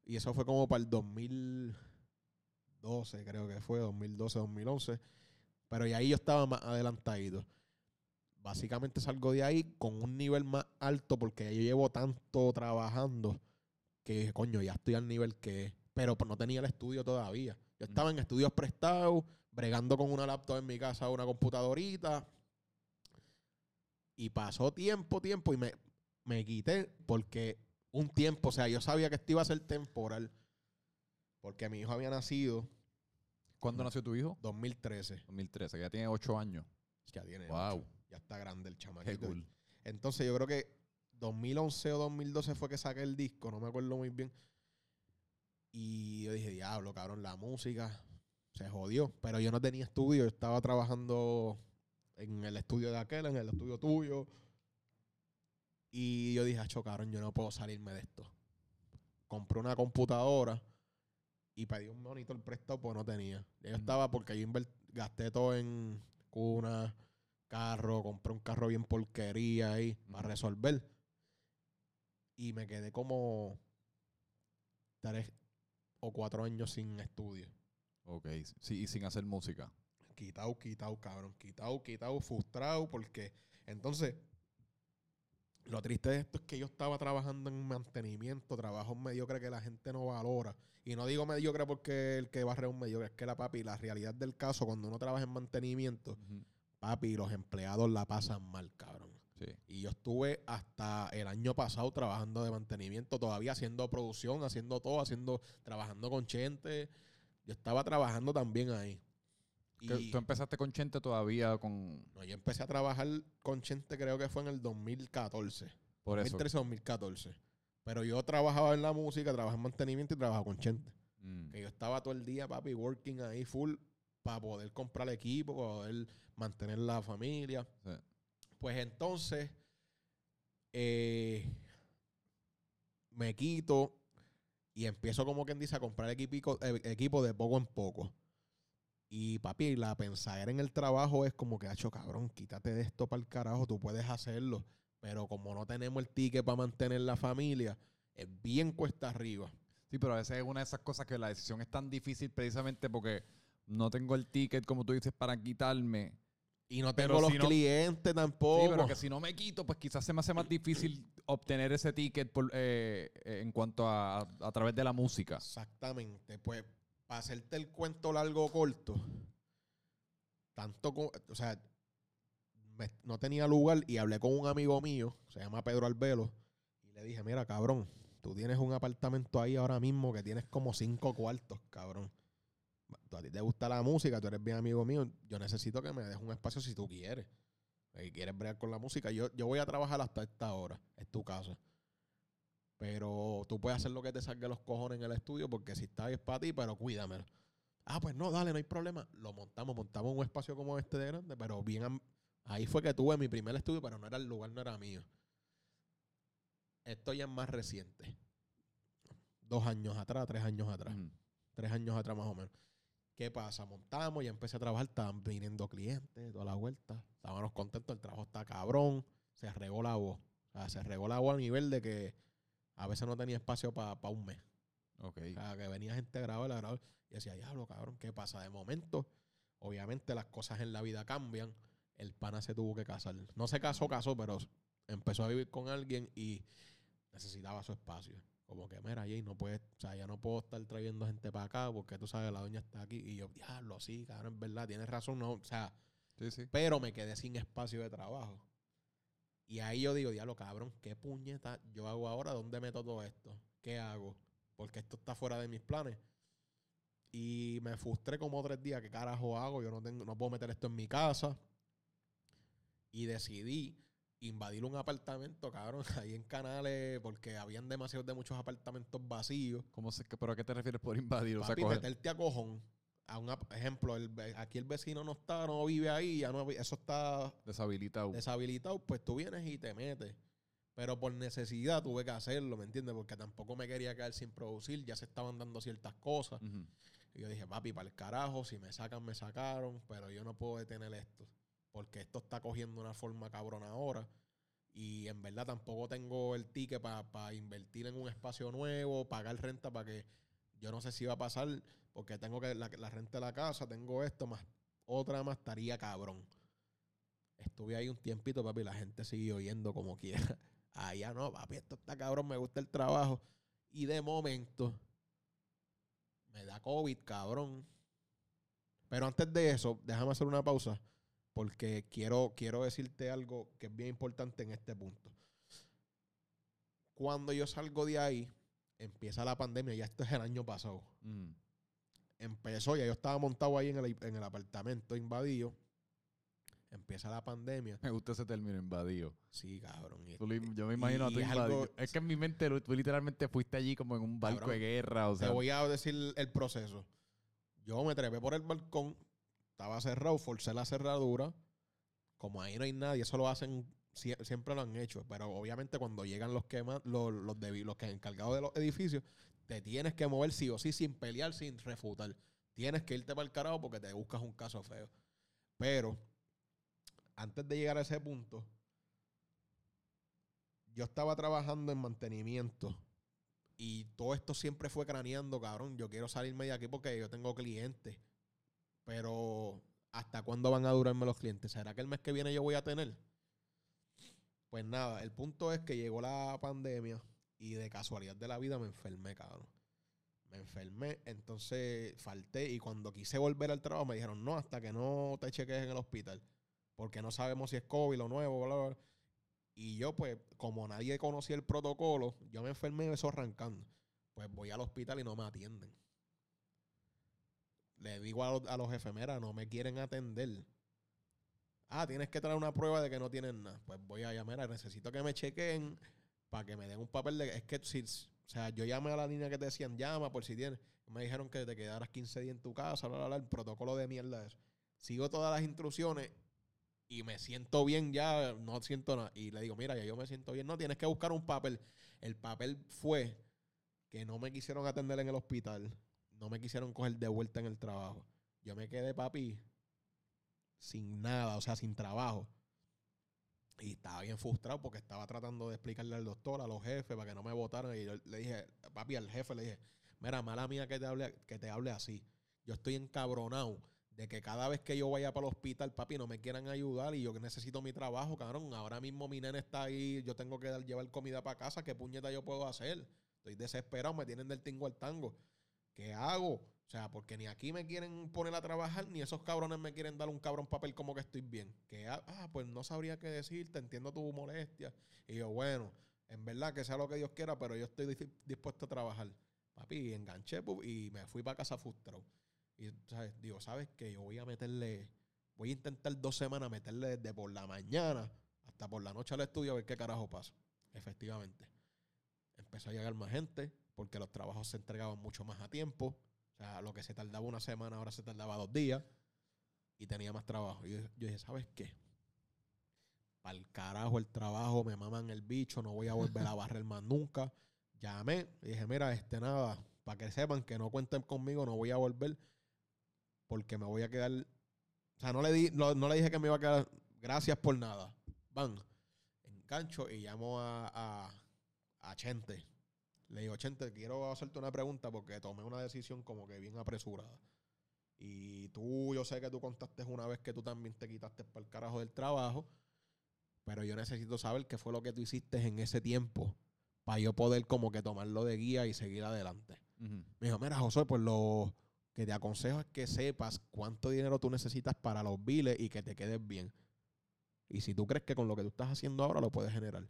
Y eso fue como para el 2012, creo que fue, 2012, 2011. Pero y ahí yo estaba más adelantadito. Básicamente salgo de ahí con un nivel más alto porque yo llevo tanto trabajando que dije, coño, ya estoy al nivel que... Pero pues, no tenía el estudio todavía. Yo estaba en estudios prestados, bregando con una laptop en mi casa, una computadorita. Y pasó tiempo, tiempo y me, me quité porque un tiempo, o sea, yo sabía que esto iba a ser temporal. Porque mi hijo había nacido ¿Cuándo nació tu hijo? 2013. 2013, que ya tiene 8 años. Ya tiene Wow. ocho. Ya está grande el Qué chamaquito. cool. Entonces yo creo que 2011 o 2012 fue que saqué el disco, no me acuerdo muy bien. Y yo dije, diablo, cabrón, la música se jodió. Pero yo no tenía estudio, yo estaba trabajando en el estudio de aquel, en el estudio tuyo. Y yo dije, acho, cabrón, yo no puedo salirme de esto. Compré una computadora y pedí un monitor prestado porque no tenía. Yo estaba porque yo gasté todo en cuna, carro, compré un carro bien porquería ahí para Ujú. resolver. Y me quedé como tres o cuatro años sin estudio. Ok, sí, y sin hacer música. Quitado, quitado, cabrón. Quitado, quitado, frustrado, porque entonces lo triste de esto es que yo estaba trabajando en mantenimiento, trabajo mediocre que la gente no valora. Y no digo mediocre porque el que barre es un mediocre, es que la papi, la realidad del caso, cuando uno trabaja en mantenimiento. Papi, los empleados la pasan mal, cabrón. Sí. Y yo estuve hasta el año pasado trabajando de mantenimiento, todavía haciendo producción, haciendo todo, haciendo, trabajando con Chente. Yo estaba trabajando también ahí. Y Tú empezaste con Chente todavía con... no, yo empecé a trabajar con Chente creo que fue en el 2014. Por eso. 2013-2014. Pero yo trabajaba en la música, trabajaba en mantenimiento y trabajaba con Chente. Mm. Que yo estaba todo el día, papi, working ahí full para poder comprar equipo, para poder mantener la familia. Sí. Pues entonces eh, me quito y empiezo como quien dice a comprar equipico- eh, equipo de poco en poco. Y papi, la pensadera en el trabajo es como que, hacho cabrón, quítate de esto para el carajo, tú puedes hacerlo. Pero como no tenemos el ticket para mantener la familia, es bien cuesta arriba. Sí, pero a veces es una de esas cosas que la decisión es tan difícil precisamente porque no tengo el ticket, como tú dices, para quitarme. Y no Pero tengo los si no- clientes tampoco. Sí, pero que si no me quito, pues quizás se me hace más difícil obtener ese ticket por, eh, en cuanto a, a través de la música. Exactamente. Pues, para hacerte el cuento largo o corto, tanto, co- o sea, me- no tenía lugar y hablé con un amigo mío, se llama Pedro Albelo, y le dije, mira, cabrón, tú tienes un apartamento ahí ahora mismo que tienes como cinco cuartos, cabrón. Tú- A ti te gusta la música, tú eres bien amigo mío, yo necesito que me des un espacio si tú quieres. Si quieres bregar con la música, yo, yo voy a trabajar hasta esta hora, es tu casa. Pero tú puedes hacer lo que te salga los cojones en el estudio porque si está ahí es para ti, pero cuídamelo. Ah, pues no, dale, no hay problema. Lo montamos, montamos un espacio como este de grande, pero bien. Ahí fue que tuve mi primer estudio, pero no era el lugar, no era mío. Esto ya es más reciente. Dos años atrás, tres años atrás. Tres años atrás más o menos. ¿Qué pasa? Montamos y empecé a trabajar, estaban viniendo clientes, toda la vuelta. Estábamos contentos, el trabajo está cabrón. Se regó la voz. O sea, se regó la voz a nivel de que a veces no tenía espacio para un mes. Ok. O sea, que venía gente a grabar, a grabar. Y decía, diablo, cabrón, ¿qué pasa? De momento, obviamente las cosas en la vida cambian. El pana se tuvo que casar. No se casó, casó, pero empezó a vivir con alguien y necesitaba su espacio. Como que, mira, Jay, no puedes, o sea, ya no puedo estar trayendo gente para acá porque tú sabes, la doña está aquí. Y yo, diablo, sí, cabrón, es verdad, tienes razón, no, o sea, Sí, sí. pero me quedé sin espacio de trabajo. Y ahí yo digo, diablo, cabrón, ¿qué puñeta yo hago ahora? ¿Dónde meto todo esto? ¿Qué hago? Porque esto está fuera de mis planes. Y me frustré como tres días. ¿Qué carajo hago? Yo no, tengo, no puedo meter esto en mi casa. Y decidí invadir un apartamento, cabrón, [laughs] ahí en Canales, porque habían demasiados de muchos apartamentos vacíos. ¿Cómo se, ¿Pero a qué te refieres por invadir? O sea, Papi, coger- meterte a cojón. A un ap- ejemplo, el ve- aquí el vecino no está, no vive ahí, ya no, vi- eso está deshabilitado. deshabilitado, pues tú vienes y te metes. Pero por necesidad tuve que hacerlo, ¿me entiendes? Porque tampoco me quería quedar sin producir, ya se estaban dando ciertas cosas. Ujú. Y yo dije, papi, para el carajo, si me sacan, me sacaron, pero yo no puedo detener esto. Porque esto está cogiendo una forma cabrona ahora. Y en verdad tampoco tengo el ticket para invertir en un espacio nuevo, pagar renta para que yo no sé si va a pasar, porque tengo que la, la renta de la casa, tengo esto, más otra más estaría cabrón. Estuve ahí un tiempito, papi, la gente sigue oyendo como quiera. [laughs] Allá no, papi, esto está cabrón, me gusta el trabajo. Y de momento, me da COVID, cabrón. Pero antes de eso, déjame hacer una pausa. Porque quiero, quiero decirte algo que es bien importante en este punto. Cuando yo salgo de ahí, empieza la pandemia. Ya esto es el año pasado. Mm. Empezó, ya yo estaba montado ahí en el, en el apartamento invadido. Empieza la pandemia. Me gusta ese término, invadido. Sí, cabrón. yo me imagino a tú es algo- Es que en mi mente tú literalmente fuiste allí como en un barco Cabrón, de guerra. O Te sea, voy a decir el proceso. Yo me trepé por el balcón, estaba cerrado, forcé la cerradura. Como ahí no hay nadie, eso lo hacen, sie- siempre lo han hecho. Pero obviamente cuando llegan los que los, los, debi- los que encargados de los edificios, te tienes que mover sí o sí, sin pelear, sin refutar. Tienes que irte para el carajo porque te buscas un caso feo. Pero, antes de llegar a ese punto, yo estaba trabajando en mantenimiento Y todo esto siempre fue craneando, cabrón. Yo quiero salirme de aquí porque yo tengo clientes. Pero, ¿hasta cuándo van a durarme los clientes? ¿Será que el mes que viene yo voy a tener? Pues nada, el punto es que llegó la pandemia y de casualidad de la vida me enfermé, cabrón. Me enfermé, entonces falté y cuando quise volver al trabajo me dijeron, no, hasta que no te cheques en el hospital, porque no sabemos si es COVID o nuevo, bla, bla. Y yo, pues, como nadie conocía el protocolo, yo me enfermé eso arrancando. Pues voy al hospital y no me atienden. Le digo a los, a los enfermeras, no me quieren atender. Ah, tienes que traer una prueba de que no tienen nada. Pues voy a llamar, necesito que me chequen para que me den un papel de... Es que si... O sea, yo llamé a la línea que te decían, llama por si tienes. Me dijeron que te quedaras 15 días en tu casa, bla, bla, bla, el protocolo de mierda eso. Sigo todas las instrucciones y me siento bien ya, no siento nada. Y le digo, mira, ya yo me siento bien. No, tienes que buscar un papel. El papel fue que no me quisieron atender en el hospital. No me quisieron coger de vuelta en el trabajo. Yo me quedé, papi, sin nada, o sea, sin trabajo. Y estaba bien frustrado porque estaba tratando de explicarle al doctor, a los jefes, para que no me votaran. Y yo le dije, papi, al jefe le dije, mira, mala mía que te hable, que te hable así. Yo estoy encabronado de que cada vez que yo vaya para el hospital, papi, no me quieran ayudar y yo necesito mi trabajo, cabrón. Ahora mismo mi nene está ahí, yo tengo que llevar comida para casa, ¿qué puñeta yo puedo hacer? Estoy desesperado, me tienen del tingo al tango. ¿Qué hago? O sea, porque ni aquí me quieren poner a trabajar, ni esos cabrones me quieren dar un cabrón papel como que estoy bien. Que, ah, pues no sabría qué decirte, entiendo tu molestia. Y yo, bueno, en verdad que sea lo que Dios quiera, pero yo estoy dispuesto a trabajar. Papi, enganché y me fui para casa frustrado. Y, ¿sabes? Digo, ¿sabes qué? Yo voy a meterle, voy a intentar dos semanas meterle desde por la mañana hasta por la noche al estudio a ver qué carajo pasa. Efectivamente. Empezó a llegar más gente porque los trabajos se entregaban mucho más a tiempo. O sea, lo que se tardaba una semana, ahora se tardaba dos días. Y tenía más trabajo. Y yo, yo dije, ¿sabes qué? Para el carajo el trabajo, me maman el bicho, no voy a volver a [laughs] barrer más nunca. Llamé y dije, mira, este nada, para que sepan que no cuenten conmigo, no voy a volver porque me voy a quedar. O sea, no le, di, no, le dije que me iba a quedar. Gracias por nada. Van. Engancho y llamo a, a, a Chente. Le digo, Chente, quiero hacerte una pregunta porque tomé una decisión como que bien apresurada. Y tú, yo sé que tú contaste una vez que tú también te quitaste para el carajo del trabajo. Pero yo necesito saber qué fue lo que tú hiciste en ese tiempo para yo poder como que tomarlo de guía y seguir adelante. Me dijo, mira, José, pues lo, que te aconsejo es que sepas cuánto dinero tú necesitas para los biles y que te quedes bien. Y si tú crees que con lo que tú estás haciendo ahora lo puedes generar.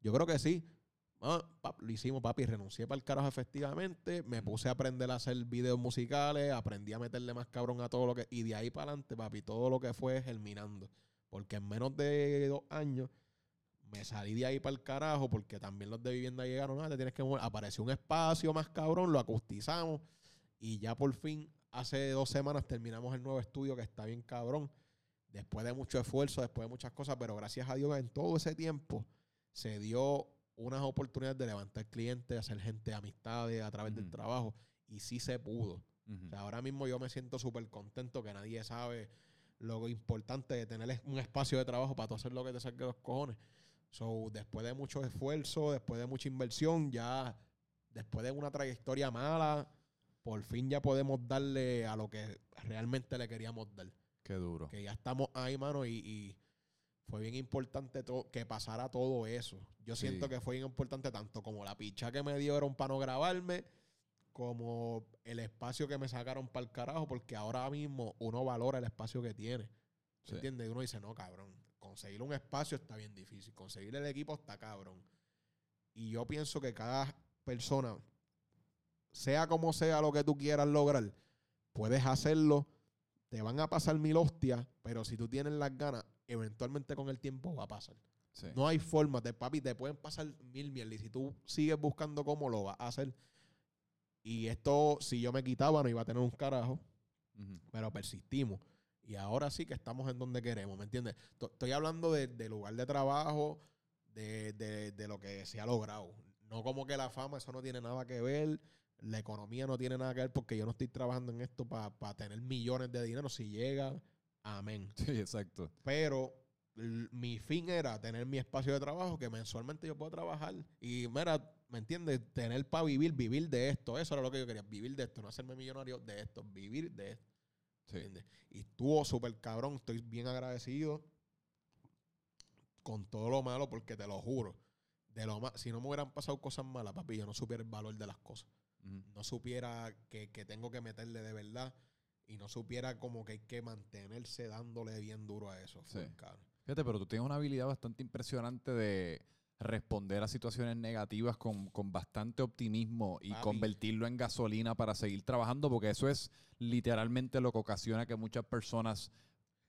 Yo creo que sí. Ah, lo hicimos, papi. Renuncié para el carajo efectivamente. Me puse a aprender a hacer videos musicales. Aprendí a meterle más cabrón a todo lo que. Y de ahí para adelante, papi, todo lo que fue germinando. Porque en menos de dos años me salí de ahí para el carajo. Porque también los de vivienda llegaron. Ah, te tienes que Apareció un espacio más cabrón. Lo acustizamos. Y ya por fin, hace dos semanas terminamos el nuevo estudio que está bien cabrón. Después de mucho esfuerzo, después de muchas cosas, pero gracias a Dios en todo ese tiempo se dio unas oportunidades de levantar clientes, hacer gente de amistades a través del trabajo. Y sí se pudo. ahora mismo yo me siento súper contento que nadie sabe lo importante de tener un espacio de trabajo para tú hacer lo que te saque los cojones. So, después de mucho esfuerzo, después de mucha inversión, ya después de una trayectoria mala, por fin ya podemos darle a lo que realmente le queríamos dar. Qué duro. Que ya estamos ahí, mano, y, fue bien importante que pasara todo eso. Yo siento que fue bien importante tanto como la picha que me dieron para no grabarme, como el espacio que me sacaron para el carajo, porque ahora mismo uno valora el espacio que tiene. ¿Se entiende? Y uno dice, no, cabrón, conseguir un espacio está bien difícil, conseguir el equipo está cabrón. Y yo pienso que cada persona sea como sea lo que tú quieras lograr, puedes hacerlo. Te van a pasar mil hostias, pero si tú tienes las ganas, eventualmente con el tiempo va a pasar. No hay forma, de papi, te pueden pasar mil mierdas. Y si tú sigues buscando cómo lo vas a hacer. Y esto, si yo me quitaba, no iba a tener un carajo. Pero persistimos. Y ahora sí que estamos en donde queremos, ¿me entiendes? Estoy hablando de, lugar de trabajo, de, de, lo que se ha logrado. No como que la fama, eso no tiene nada que ver. La economía no tiene nada que ver porque yo no estoy trabajando en esto para tener millones de dinero. Si llega, amén. [laughs] Sí, exacto. Pero mi fin era tener mi espacio de trabajo que mensualmente yo puedo trabajar. Y mira, ¿me entiendes? Tener para vivir, vivir de esto. Eso era lo que yo quería, vivir de esto, no hacerme millonario de esto, vivir de esto. Sí. ¿entiendes? Y estuvo súper cabrón, estoy bien agradecido con todo lo malo porque te lo juro. De lo ma- si no me hubieran pasado cosas malas, papi, yo no supiera el valor de las cosas no supiera que, que tengo que meterle de verdad y no supiera como que hay que mantenerse dándole bien duro a eso. Sí. Fíjate, pero tú tienes una habilidad bastante impresionante de responder a situaciones negativas con, con bastante optimismo y Papi. convertirlo en gasolina para seguir trabajando, porque eso es literalmente lo que ocasiona que muchas personas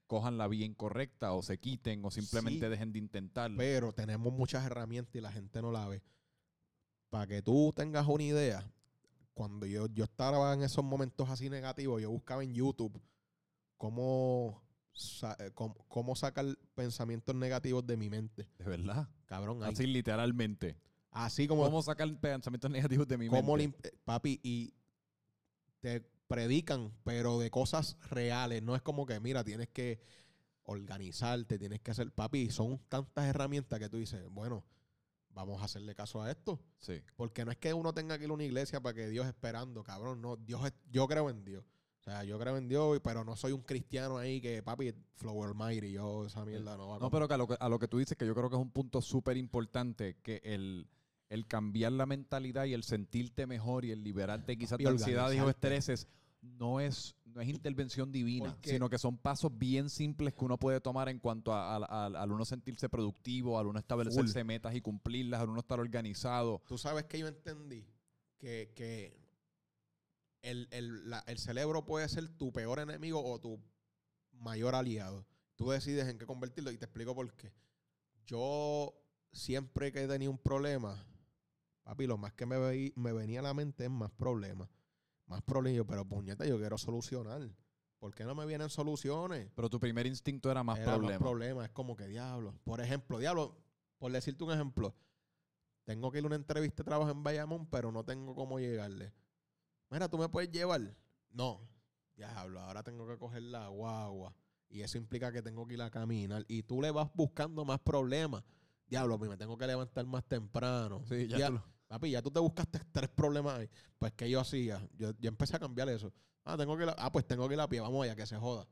cojan la vía incorrecta o se quiten o simplemente Sí. dejen de intentarlo. Pero tenemos muchas herramientas y la gente no la ve. Para que tú tengas una idea, cuando yo, yo estaba en esos momentos así negativos, yo buscaba en YouTube cómo, eh, cómo, cómo sacar pensamientos negativos de mi mente. De verdad. Cabrón, hay- Así literalmente. así como ¿Cómo sacar pensamientos negativos de mi cómo mente? eh, papi, y te predican, pero de cosas reales. No es como que, mira, tienes que organizarte, tienes que hacer, papi, son tantas herramientas que tú dices, bueno, vamos a hacerle caso a esto. Sí. Porque no es que uno tenga que ir a una iglesia para que Dios esperando, cabrón. No, Dios es- yo creo en Dios. O sea, yo creo en Dios, pero no soy un cristiano ahí que, papi, flow almighty, yo esa mierda no va a No, pero que a, lo que a lo que tú dices, que yo creo que es un punto súper importante, que el, el cambiar la mentalidad y el sentirte mejor y el liberarte quizás de ansiedades o estreses, no es, no es intervención divina, sino que son pasos bien simples que uno puede tomar en cuanto a- a- a- al uno sentirse productivo, al uno establecerse metas y cumplirlas, al uno estar organizado. Tú sabes que yo entendí que, que el, el- la- el cerebro puede ser tu peor enemigo o tu mayor aliado. Tú decides en qué convertirlo y te explico por qué. Yo siempre que he tenido un problema, papi, lo más que me, me venía a la mente es más problemas. Más problemas. Yo, pero puñeta, yo quiero solucionar. ¿Por qué no me vienen soluciones? Pero tu primer instinto era más Era problema. más problema. Es como que diablo. Por ejemplo, diablo, por decirte un ejemplo, tengo que ir a una entrevista de trabajo en Bayamón, pero no tengo cómo llegarle. Mira, ¿tú me puedes llevar? No. Diablo, ahora tengo que coger la guagua. Y eso implica que tengo que ir a caminar. Y tú le vas buscando más problemas. Diablo, me tengo que levantar más temprano. Sí, ya Ya- tú lo- Papi, ya tú te buscaste tres problemas ahí. Pues, ¿qué yo hacía? Yo, yo empecé a cambiar eso. Ah, tengo que ah, pues tengo que ir a pie. Vamos allá, que se joda.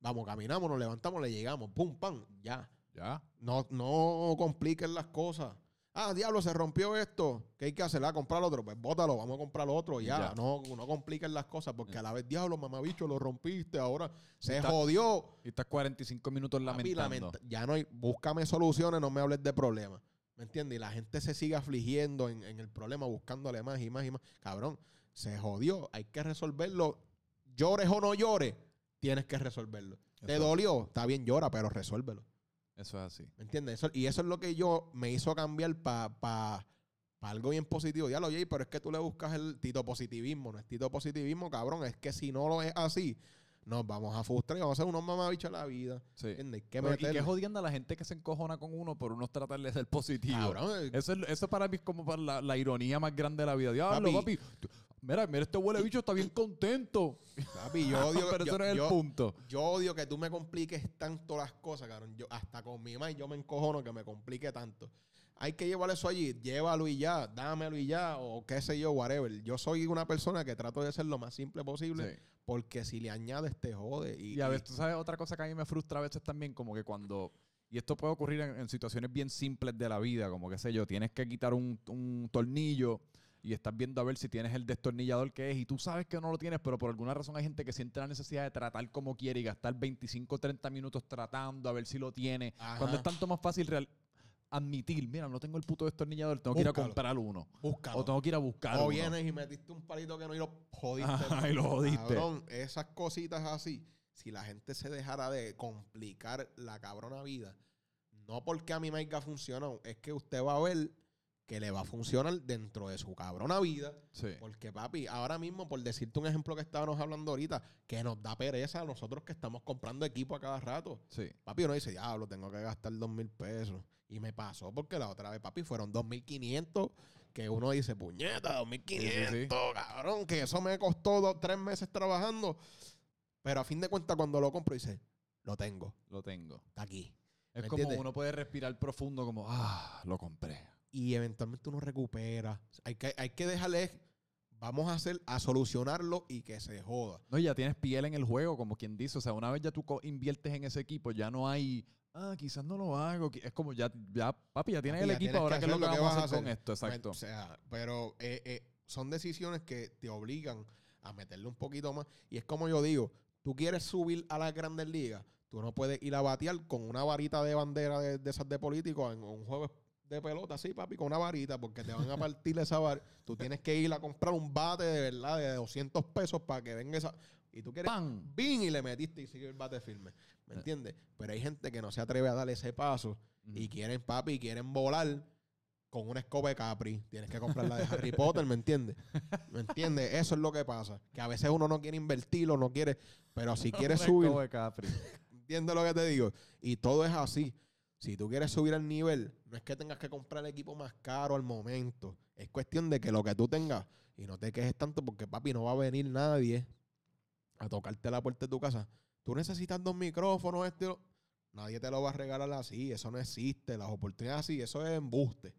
Vamos, caminamos, nos levantamos, le llegamos. Pum, pam, ya. Ya. No, no compliquen las cosas. Ah, diablo, se rompió esto. ¿Qué hay que hacer? Ah, comprar otro. Pues bótalo, vamos a comprar otro. Ya. Ya. No, no compliquen las cosas porque a la vez, diablo, mamabicho, lo rompiste. Ahora se Está- jodió. Y estás 45 minutos Papi, lamentando. lamenta- ya no hay, búscame soluciones, no me hables de problemas. ¿Me entiendes? Y la gente se sigue afligiendo en, en el problema, buscándole más y más y más. Cabrón, se jodió, hay que resolverlo. Llores o no llores, tienes que resolverlo. Te dolió, está bien, llora, pero resuélvelo. Eso es así. ¿Me entiendes? Eso- y eso es lo que yo me hizo cambiar para algo bien positivo. Ya lo oye, pero es que tú le buscas el tito positivismo. No es tito positivismo, cabrón. Es que si no lo es así, nos vamos a frustrar y vamos a ser unos mamabichos a la vida. Sí. ¿Entiendes? Hay que Pero, y meterle. qué jodiendo a la gente que se encojona con uno por uno tratar de ser positivo. Cabrón, eh, Eso, es, eso para mí es como para la, la ironía más grande de la vida. Diablo, Papi. papi. tú- Mira, mira, este huele bicho está bien contento. papi, yo odio, [laughs] Pero yo, eso no es yo- el punto. yo odio que tú me compliques tanto las cosas, cabrón. Yo, hasta con mi mamá yo me encojono que me complique tanto. Hay que llevar eso allí, llévalo y ya, dámelo y ya, o qué sé yo, whatever. Yo soy una persona que trato de ser lo más simple posible, Sí. porque si le añades te jode. Y, Y a veces, tú sabes, otra cosa que a mí me frustra a veces también, como que cuando. Y esto puede ocurrir en, en situaciones bien simples de la vida, como que sé yo, tienes que quitar un, un tornillo y estás viendo a ver si tienes el destornillador que es y tú sabes que no lo tienes, pero por alguna razón hay gente que siente la necesidad de tratar como quiere y gastar 25 o 30 minutos tratando a ver si lo tiene. Ajá. Cuando es tanto más fácil real- admitir, mira, no tengo el puto destornillador, tengo que ir a comprar uno. búscalo. O tengo que ir a buscar O uno. vienes y metiste un palito que no y lo jodiste. Ajá, y lo jodiste. Cabrón, esas cositas así, si la gente se dejara de complicar la cabrona vida, no porque a mí me haya funcionado, es que usted va a ver que le va a funcionar dentro de su cabrona vida. Sí. Porque, papi, ahora mismo, por decirte un ejemplo que estábamos hablando ahorita, que nos da pereza a nosotros que estamos comprando equipo a cada rato. Sí. Papi, uno dice, diablo, tengo que gastar dos mil pesos. Y me pasó porque la otra vez, papi, fueron dos mil quinientos. Que uno dice, puñeta, dos mil quinientos, cabrón, que eso me costó dos, tres meses trabajando. Pero a fin de cuentas, cuando lo compro, dice, lo tengo, Lo tengo. está aquí. Es ¿Me como entiendes? uno puede respirar profundo como, ah, lo compré. Y eventualmente uno recupera. Hay que, hay que dejarle, vamos a hacer, a solucionarlo y que se joda. No, ya tienes piel en el juego, como quien dice. O sea, una vez ya tú inviertes en ese equipo, ya no hay, ah, quizás no lo hago. Es como ya, ya papi, ya tienes Papi, el ya equipo, tienes ahora que es lo que vamos a hacer con esto, exacto. O sea, pero eh, eh, son decisiones que te obligan a meterle un poquito más. Y es como yo digo, tú quieres subir a las grandes ligas, tú no puedes ir a batear con una varita de bandera de, de esas de políticos en un juego de pelota, así, papi, con una varita, porque te van a partir esa varita. Tú tienes que ir a comprar un bate de verdad de 200 pesos para que venga esa... Y tú quieres... ¡Pam! ¡Bing! Y le metiste y sigue el bate firme. ¿Me Eh. entiendes? Pero hay gente que no se atreve a dar ese paso y quieren, papi, quieren volar con una escoba de Capri. Tienes que comprar la de Harry Potter, ¿me entiendes? ¿Me entiendes? Eso es lo que pasa. Que a veces uno no quiere invertirlo, no quiere... Pero si [laughs] quieres subir... escoba de Capri. ¿Entiendes lo que te digo? Y todo es así. Si tú quieres subir al nivel, no es que tengas que comprar el equipo más caro al momento. Es cuestión de que lo que tú tengas, y no te quejes tanto porque, papi, no va a venir nadie a tocarte la puerta de tu casa. Tú necesitas dos micrófonos, este... lo- Nadie te lo va a regalar así. Eso no existe. Las oportunidades así, eso es embuste.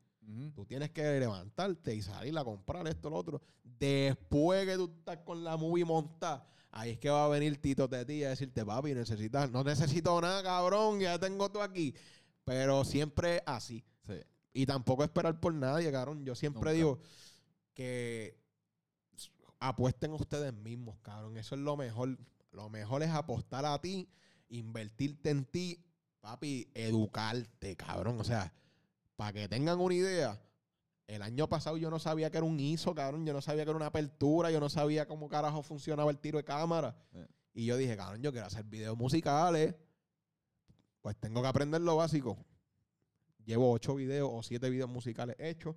Tú tienes que levantarte y salir a comprar esto, lo otro. Después que tú estás con la movie montada, ahí es que va a venir Tito de ti a decirte, papi, necesitas, no necesito nada, cabrón, ya tengo todo aquí. Pero siempre así. Sí. Y tampoco esperar por nadie, cabrón. Yo siempre Nunca. digo que apuesten ustedes mismos, cabrón. Eso es lo mejor. Lo mejor es apostar a ti, invertirte en ti, papi, educarte, cabrón. O sea, para que tengan una idea, el año pasado yo no sabía que era un ISO, cabrón. Yo no sabía que era una apertura. Yo no sabía cómo carajo funcionaba el tiro de cámara. Eh. Y yo dije, cabrón, yo quiero hacer videos musicales. Pues tengo que aprender lo básico. Llevo ocho videos o siete videos musicales hechos.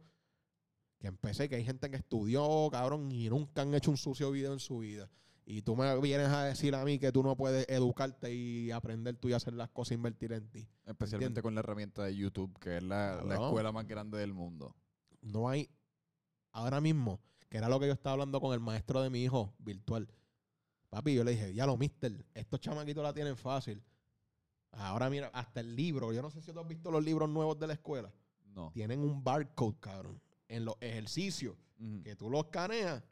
Que empecé, que hay gente que estudió, cabrón, y nunca han hecho un sucio video en su vida. Y tú me vienes a decir a mí que tú no puedes educarte y aprender tú y hacer las cosas, invertir en ti. Especialmente ¿Entiendes? con la herramienta de YouTube, que es la, la escuela más grande del mundo. No hay, ahora mismo, que era lo que yo estaba hablando con el maestro de mi hijo virtual. Papi, yo le dije, ya lo, mister, estos chamaquitos la tienen fácil. Ahora mira, hasta el libro, yo no sé si tú has visto los libros nuevos de la escuela. No. Tienen un barcode, cabrón, en los ejercicios, que tú los escaneas,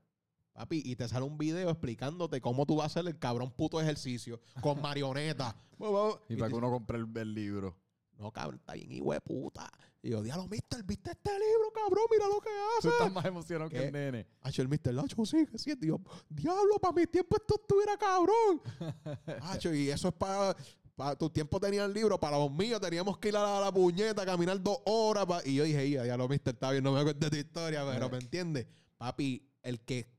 papi, y te sale un video explicándote cómo tú vas a hacer el cabrón puto ejercicio con [laughs] marioneta. Y para que uno compre el, el libro. No, cabrón, está bien, hijo de puta. Y yo, diablo, mister, ¿viste este libro, cabrón? Mira lo que hace. Tú estás más emocionado que el nene. Hacho, el Mr. Lacho sigue siendo. Yo, Diablo, para mi tiempo esto estuviera cabrón. [laughs] Hacho, y eso es para. Para tu tiempo tenían libro, para los míos teníamos que ir a la, a la puñeta, caminar dos horas. pa- y yo dije, ya, ya lo Mr. está bien, no me acuerdo de tu historia, pero Eh. ¿me entiendes? Papi, el que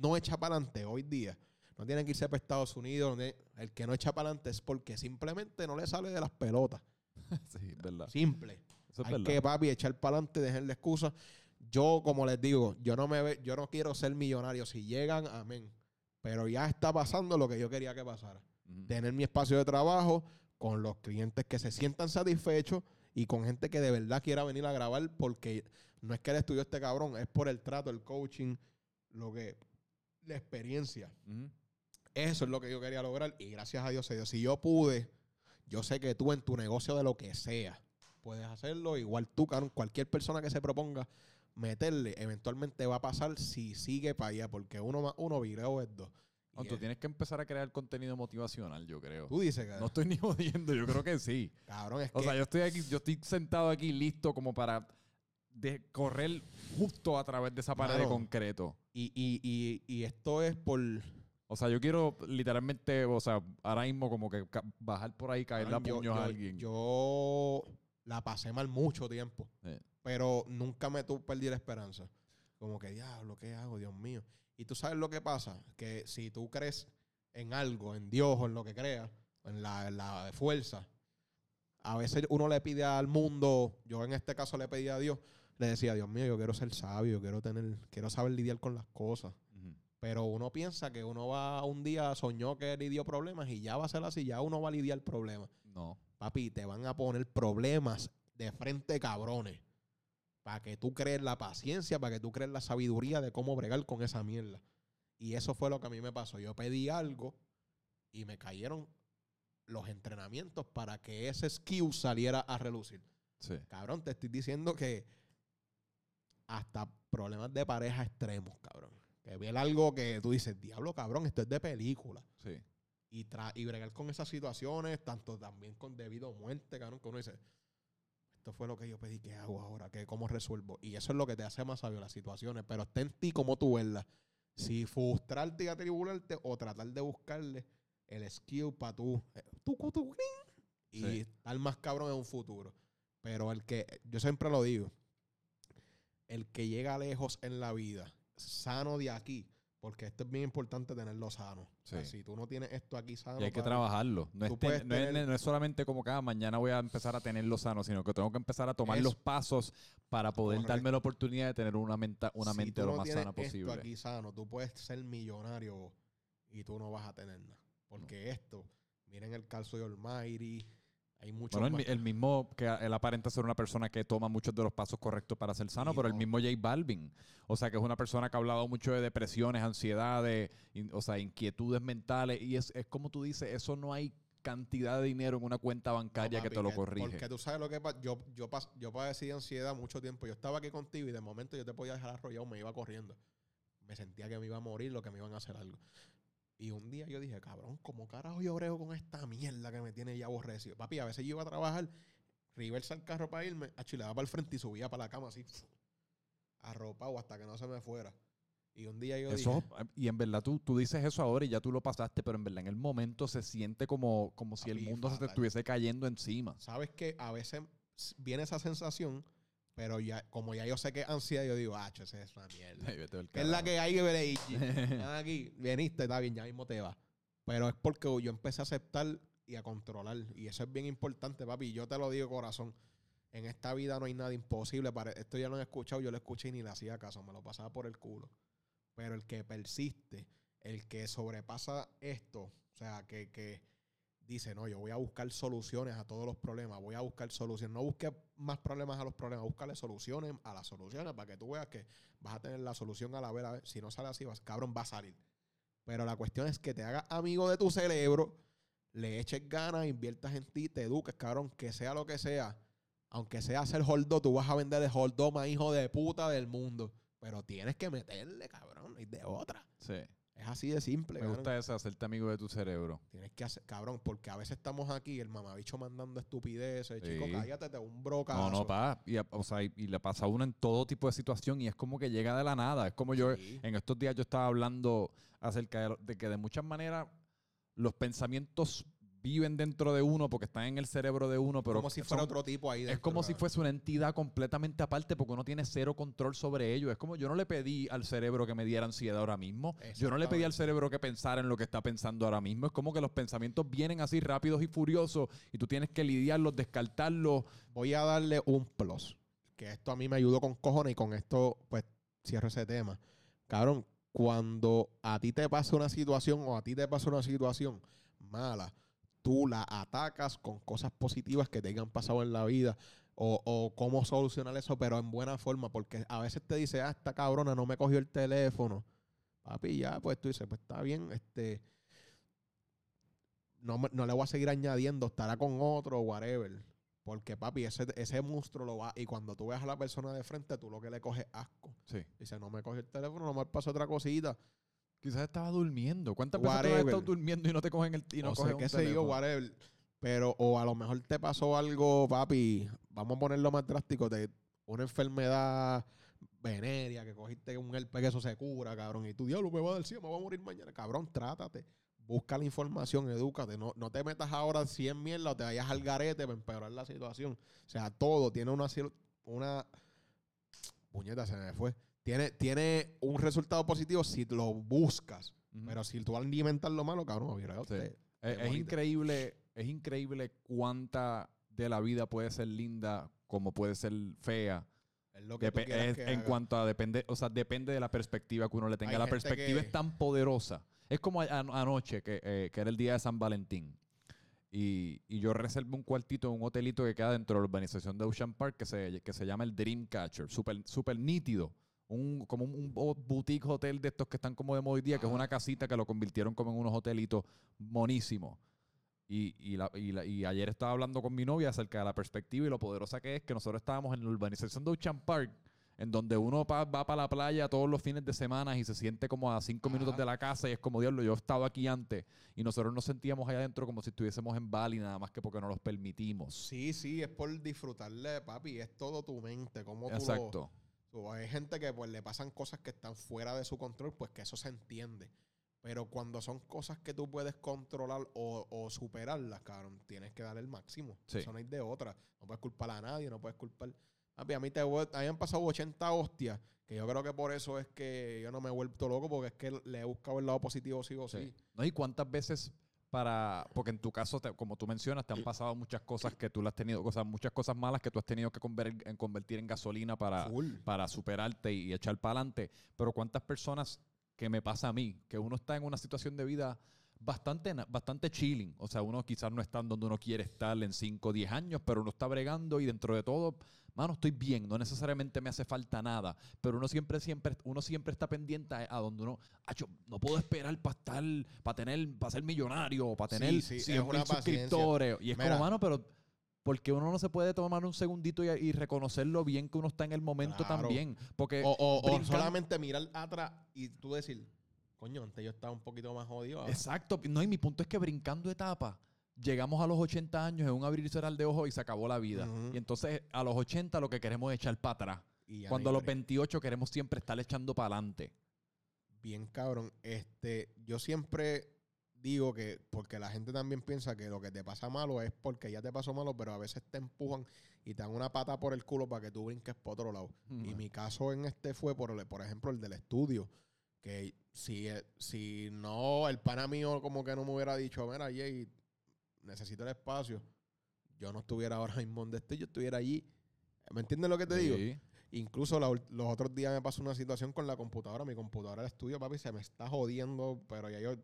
no echa para adelante hoy día, no tiene que irse para Estados Unidos, el que no echa para adelante es porque simplemente no le sale de las pelotas. [laughs] sí, verdad. Simple. Eso es Hay verdad. que, papi, echar para adelante, dejarle excusa. Yo, como les digo, yo no me ve, yo no quiero ser millonario. Si llegan, amén. Pero ya está pasando lo que yo quería que pasara. Tener mi espacio de trabajo con los clientes que se sientan satisfechos y con gente que de verdad quiera venir a grabar porque no es que el estudio este cabrón, es por el trato, el coaching, lo que, la experiencia. Eso es lo que yo quería lograr y gracias a Dios se dio. Si yo pude, yo sé que tú en tu negocio de lo que sea puedes hacerlo. Igual tú, cualquier persona que se proponga meterle, eventualmente va a pasar si sigue para allá, porque uno más uno video es dos. Tú es- tienes que empezar a crear contenido motivacional, yo creo. tú dices, que, No estoy ni [laughs] jodiendo, yo creo que sí. cabrón, es O que sea, yo estoy aquí, yo estoy sentado aquí listo como para de correr justo a través de esa pared de concreto. y, y, y, y esto es por... O sea, yo quiero literalmente, o sea, ahora mismo como que bajar por ahí, caerle a cabrón, puños yo, a alguien. yo la pasé mal mucho tiempo. Sí. pero nunca me tu perdí la esperanza. Como que, diablo, ¿qué hago, Dios mío? Y tú sabes lo que pasa, que si tú crees en algo, en Dios o en lo que creas, en la, en la fuerza, a veces uno le pide al mundo, yo en este caso le pedí a Dios, le decía, Dios mío, yo quiero ser sabio, quiero tener, quiero saber lidiar con las cosas. Pero uno piensa que uno va un día soñó que lidió problemas y ya va a ser así, ya uno va a lidiar problemas. No. Papi, te van a poner problemas de frente, cabrones. Para que tú crees la paciencia, para que tú crees la sabiduría de cómo bregar con esa mierda. Y eso fue lo que a mí me pasó. Yo pedí algo y me cayeron los entrenamientos para que ese skill saliera a relucir. Sí. Cabrón, te estoy diciendo que hasta problemas de pareja extremos, cabrón. Que ver algo que tú dices, diablo, cabrón, esto es de película. Sí. Y, tra y bregar con esas situaciones, tanto también con debido a muerte, cabrón, que uno dice, esto fue lo que yo pedí, ¿qué hago ahora? ¿Qué, ¿Cómo resuelvo? Y eso es lo que te hace más sabio las situaciones, pero está en ti como tú verlas. Si frustrarte y atribularte o tratar de buscarle el skill para tú, eh, tú, tú, tú, y Sí. estar más cabrón en un futuro. Pero el que, yo siempre lo digo, el que llega lejos en la vida, sano de aquí, porque esto es bien importante tenerlo sano. O sea, Sí. si tú no tienes esto aquí sano, Y hay que trabajarlo. No es, ten- no, es, no es solamente como que ah, mañana voy a empezar a tenerlo sano, sino que tengo que empezar a tomar Eso. los pasos para poder Correcto. darme la oportunidad de tener una, menta- una si mente tú lo no más tienes sana posible. Esto aquí sano, tú puedes ser millonario y tú no vas a tener nada. Porque esto, miren el caso de Almighty, hay muchos Bueno, el, el mismo, que él aparenta ser una persona que toma muchos de los pasos correctos para ser sano, pero el mismo J Balvin. O sea, que es una persona que ha hablado mucho de depresiones, ansiedades, in- o sea, inquietudes mentales. Y es, es como tú dices, eso no hay cantidad de dinero en una cuenta No, bancaria que te lo corrige. Porque tú sabes lo que pasa. Yo, yo, pas- yo padecí ansiedad mucho tiempo. Yo estaba aquí contigo y de momento yo te podía dejar arrollado, me iba corriendo. Me sentía que me iba a morir, lo que me iban a hacer algo. Y un día yo dije, cabrón, ¿cómo carajo yo brego con esta mierda que me tiene ya aborrecido? Papi, a veces yo iba a trabajar, reversa el carro para irme, achilaba para el frente y subía para la cama así, arropado hasta que no se me fuera. Y un día yo Eso, dije, y en verdad tú, tú dices eso ahora y ya tú lo pasaste, pero en verdad en el momento se siente como, como si el mundo se te estuviese cayendo encima. ¿sabes qué? A veces viene esa sensación, pero ya como ya yo sé que es ansiedad, yo digo, ah, esa es una mierda. Ay, vete del ¿Qué es la que hay que ver aquí, viniste, está bien, ya mismo te va. Pero es porque yo empecé a aceptar y a controlar. Y eso es bien importante, papi. Yo te lo digo, corazón. En esta vida no hay nada imposible. Para, esto ya lo he escuchado, yo lo escuché y ni le hacía caso. Me lo pasaba por el culo. Pero el que persiste, el que sobrepasa esto, o sea, que, que dice, no, yo voy a buscar soluciones a todos los problemas. Voy a buscar soluciones. No busque más problemas a los problemas. Búscale soluciones a las soluciones para que tú veas que vas a tener la solución a la vez. a ver. Si no sale así, vas, cabrón, va a salir. Pero la cuestión es que te hagas amigo de tu cerebro, le eches ganas, inviertas en ti, te eduques, cabrón, que sea lo que sea. Aunque sea hacer holdo, tú vas a vender el holdo más hijo de puta del mundo. Pero tienes que meterle, cabrón, y de otra. Sí. Es así de simple, Me cabrón. gusta eso, hacerte amigo de tu cerebro. Tienes que hacer, cabrón, porque a veces estamos aquí, el mamabicho mandando estupideces, chico, Sí. cállate, te un brocazo. No, no, pa. Y, o sea, y, y le pasa a uno en todo tipo de situación y es como que llega de la nada. Es como yo, en estos días yo estaba hablando acerca de que de muchas maneras los pensamientos viven dentro de uno porque están en el cerebro de uno, pero como si fuera son- otro tipo ahí. es dentro, como si fuese una entidad completamente aparte porque uno tiene cero control sobre ello. Es como yo no le pedí al cerebro que me diera ansiedad ahora mismo. Yo no le pedí al cerebro que pensara en lo que está pensando ahora mismo. Es como que los pensamientos vienen así rápidos y furiosos y tú tienes que lidiarlos, descartarlos. voy a darle un plus. Que esto a mí me ayudó con cojones y con esto, pues, cierro ese tema. Cabrón, cuando a ti te pasa una situación o a ti te pasa una situación mala, tú la atacas con cosas positivas que te hayan pasado en la vida o, o cómo solucionar eso, pero en buena forma, porque a veces te dice, ah, esta cabrona no me cogió el teléfono. Papi, ya, pues tú dices, pues está bien, este. No, no le voy a seguir añadiendo, estará con otro whatever. Porque, papi, ese, ese monstruo lo va. Y cuando tú ves a la persona de frente, tú lo que le coges asco. Sí. Dice, no me coge el teléfono, no me pasa otra cosita. Quizás estaba durmiendo. ¿Cuántas veces has estado durmiendo y no te cogen el y no o cogen un qué sé yo, teléfono? whatever. Pero, o a lo mejor te pasó algo, papi. Vamos a ponerlo más drástico. De una enfermedad venérea, que cogiste un herpes que eso se cura, cabrón. Y tú, diablo, me va a dar cielo, me voy a morir mañana. Cabrón, trátate. Busca la información, edúcate. No, no te metas ahora 100 mierda o te vayas al garete para empeorar la situación. O sea, todo tiene una... una puñeta, se me fue. Tiene, tiene un resultado positivo si lo buscas. Pero si tú alimentas lo malo, cabrón. Sí. Te Es, es increíble, es increíble cuánta de la vida puede ser linda como puede ser fea. Es lo que tú es que en haga. cuanto a depende, o sea, depende de la perspectiva que uno le tenga. Hay la perspectiva que- es tan poderosa. Es como anoche, que, eh, que era el día de San Valentín. Y, y yo reservé un cuartito en un hotelito que queda dentro de la urbanización de Ocean Park que se, que se llama el Dreamcatcher. Súper super nítido. Un, como un, un bo- boutique hotel de estos que están como de moda hoy día, que es una casita que lo convirtieron como en unos hotelitos monísimos. Y, y, la- y la- y ayer estaba hablando con mi novia acerca de la perspectiva y lo poderosa que es que nosotros estábamos en la urbanización de Ocean Park, en donde uno pa- va para la playa todos los fines de semana y se siente como a cinco minutos de la casa y es como, diablo, yo he estado aquí antes y nosotros nos sentíamos allá adentro como si estuviésemos en Bali, nada más que porque no los permitimos. Sí, sí, es por disfrutarle, papi. Es todo tu mente. Como tú lo- Hay gente que pues le pasan cosas que están fuera de su control, pues que eso se entiende. Pero cuando son cosas que tú puedes controlar o, o superarlas, cabrón, tienes que dar el máximo. Sí. Eso no hay de otra. No puedes culpar a nadie, no puedes culpar. A mí te voy- a mí me han pasado 80 hostias, que yo creo que por eso es que yo no me he vuelto loco, porque es que le he buscado el lado positivo sí o sí. Sí. ¿No? ¿Y cuántas veces para, porque en tu caso, te- como tú mencionas, te han pasado muchas cosas que tú le has tenido, o sea, muchas cosas malas que tú has tenido que en convertir en gasolina para, Full. para superarte y echar para adelante. Pero cuántas personas que me pasa a mí, que uno está en una situación de vida bastante, bastante chilling. O sea, uno quizás no está donde uno quiere estar en 5 o 10 años, pero uno está bregando y dentro de todo, mano, estoy bien, no necesariamente me hace falta nada, pero uno siempre, siempre, uno siempre está pendiente a, a donde uno, "Acho, no puedo esperar para estar, para tener, para ser millonario, para Sí, tener sí, es 100 mil suscriptores. Y es Mira. como, mano, pero porque uno no se puede tomar un segundito y, y reconocer lo bien que uno está en el momento Claro. también. Porque O, o- o solamente mirar atrás y tú decir, coño, antes yo estaba un poquito más jodido. ahora". Exacto. No, y mi punto es que brincando etapas, llegamos a los 80 años en un abrir y cerrar de ojos y se acabó la vida. Ujú. Y entonces a los 80 lo que queremos es echar para atrás. Y ya Cuando a no hay los break. 28 queremos siempre estar echando para adelante. Bien cabrón. Este, yo siempre digo que, porque la gente también piensa que lo que te pasa malo es porque ya te pasó malo, pero a veces te empujan y te dan una pata por el culo para que tú brinques por otro lado. Y mi caso en este fue, por, el- por ejemplo, el del estudio. Que si, si no, el pana mío como que no me hubiera dicho, mira, Jay, necesito el espacio, yo no estuviera ahora [laughs] mismo donde estoy, yo estuviera allí. ¿Me entiendes lo que te digo? Sí. Incluso la ul- los otros días me pasó una situación con la computadora. Mi computadora del estudio, papi, se me está jodiendo, pero ya yo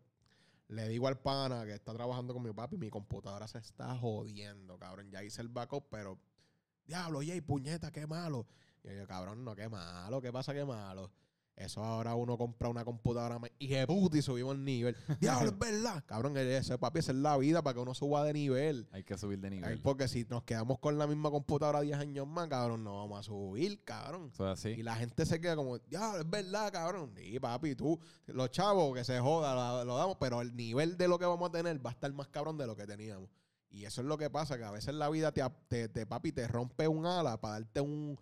le digo al pana que está trabajando con mi papi, mi computadora se está jodiendo, cabrón. Ya hice el backup, pero diablo, Jay, puñeta, qué malo. Y yo, cabrón, no, qué malo, ¿qué pasa, qué malo? Eso ahora uno compra una computadora más- y puta y subimos el nivel. [laughs] Diablo, es verdad. Cabrón, ese papi, esa es la vida para que uno suba de nivel. Hay que subir de nivel. porque si nos quedamos con la misma computadora 10 años más, cabrón, no vamos a subir, cabrón. Eso es así. Y la gente se queda como, ya, es verdad, cabrón. Y papi, tú, los chavos que se joda, lo, damos, pero el nivel de lo que vamos a tener va a estar más cabrón de lo que teníamos. Y eso es lo que pasa, que a veces la vida te, ap- te, te, papi, te rompe un ala para darte un,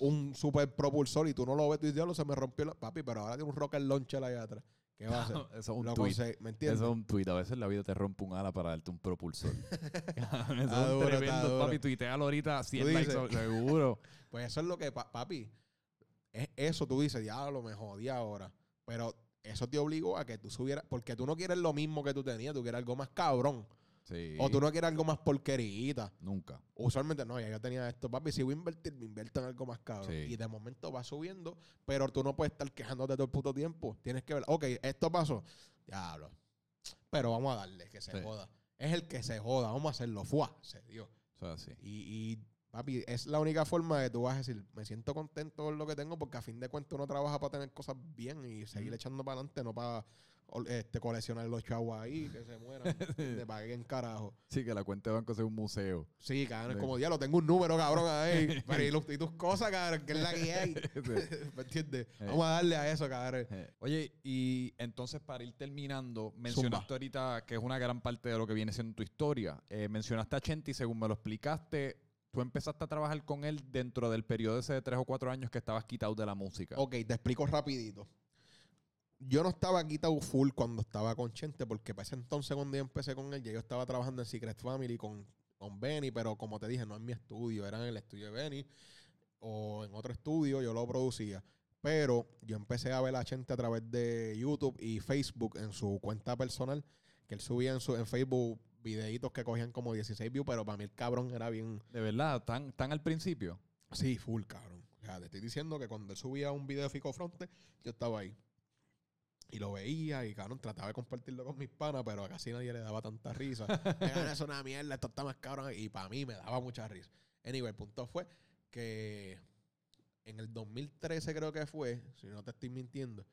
un super propulsor y tú no lo ves, tú dices, diablo, se me rompió la... Papi, pero ahora tiene un rocket launcher allá atrás. ¿Qué va a hacer? [laughs] Eso es un Lo tweet. ¿Me entiendes? Eso es un tweet. A veces la vida te rompe un ala para darte un propulsor. [laughs] [laughs] Eso es un tremendo, papi. Tuitealo ahorita 100 Tú likes, seguro. Pues eso es lo que, pa- papi, es eso tú dices, diablo, me jodí ahora. Pero eso te obligó a que tú subieras, porque tú no quieres lo mismo que tú tenías, tú quieres algo más cabrón. Sí. O tú no quieres algo más porquerita. Nunca. Usualmente no, ya yo tenía esto, papi, si voy a invertir, me invierto en algo más. Sí. Y de momento va subiendo, pero tú no puedes estar quejándote todo el puto tiempo. Tienes que ver, ok, esto pasó, diablo. Pero vamos a darle, que se Sí. joda. Es el que se joda, vamos a hacerlo, fuá, se dio. Y, y, papi, es la única forma de tú vas a decir, me siento contento con lo que tengo porque a fin de cuentas uno trabaja para tener cosas bien y seguir echando para adelante, no para este, coleccionar los chavos ahí, que se mueran. [laughs] de pague en carajo. Sí, que la cuenta de banco sea un museo. Sí, cabrón, es como, diablo, tengo un número, cabrón, ahí. [laughs] Pero y, tus cosas, cabrón, que es la que [laughs] hay. ¿Me entiendes? Sí. Vamos a darle a eso, cabrón. Eh, Oye, y entonces para ir terminando, mencionaste ahorita que es una gran parte de lo que viene siendo tu historia. Eh, mencionaste a Chenti, según me lo explicaste, tú empezaste a trabajar con él dentro del periodo ese de tres o cuatro años que estabas quitado de la música. Ok, te explico rapidito. Yo no estaba quitado full cuando estaba con Chente, porque para ese entonces cuando yo empecé con él, ya yo estaba trabajando en Secret Family con, con Benny, pero como te dije, no en mi estudio, era en el estudio de Benny o en otro estudio, yo lo producía. Pero yo empecé a ver a Chente a través de YouTube y Facebook en su cuenta personal, que él subía en, su, en Facebook videitos que cogían como 16 views, pero para mí el cabrón era bien, De verdad, tan, tan al principio. Sí, full, cabrón. O sea, te estoy diciendo que cuando él subía un video de Fico Fronte, yo estaba ahí. Y lo veía y, cabrón, trataba de compartirlo con mis panas, pero a casi nadie le daba tanta risa. [laughs] Mira, eso es una mierda, esto está más cabrón. Y para mí me daba mucha risa. Anyway, el punto fue que en el 2013 creo que fue, si no te estoy mintiendo,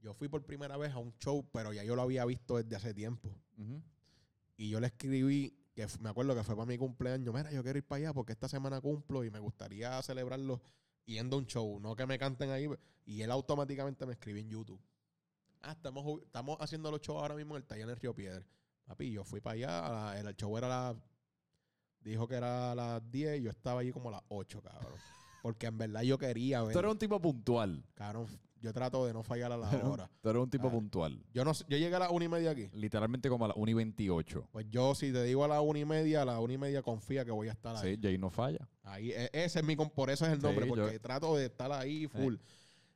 yo fui por primera vez a un show, pero ya yo lo había visto desde hace tiempo. Y yo le escribí, que me acuerdo que fue para mi cumpleaños, mira, yo quiero ir para allá porque esta semana cumplo y me gustaría celebrarlo yendo a un show, no que me canten ahí. Y él automáticamente me escribió en YouTube. Ah, estamos, estamos haciendo los shows ahora mismo en el taller en el Río Piedra. Papi, yo fui para allá, la- el show era a las... Dijo que era a las 10 y yo estaba allí como a las 8, cabrón. [laughs] Porque en verdad yo quería ver... Tú eres un tipo puntual. Cabrón, yo trato de no fallar a la hora. Tú eres un tipo Ah. puntual. Yo no yo llegué a las una y media aquí. Literalmente como a las 1 y 28. Pues yo, si te digo a las una y media, a las una y media confía que voy a estar ahí. Sí, Jay no falla. Ahí, e- ese es mi, por eso es el nombre, Sí, yo- porque trato de estar ahí full.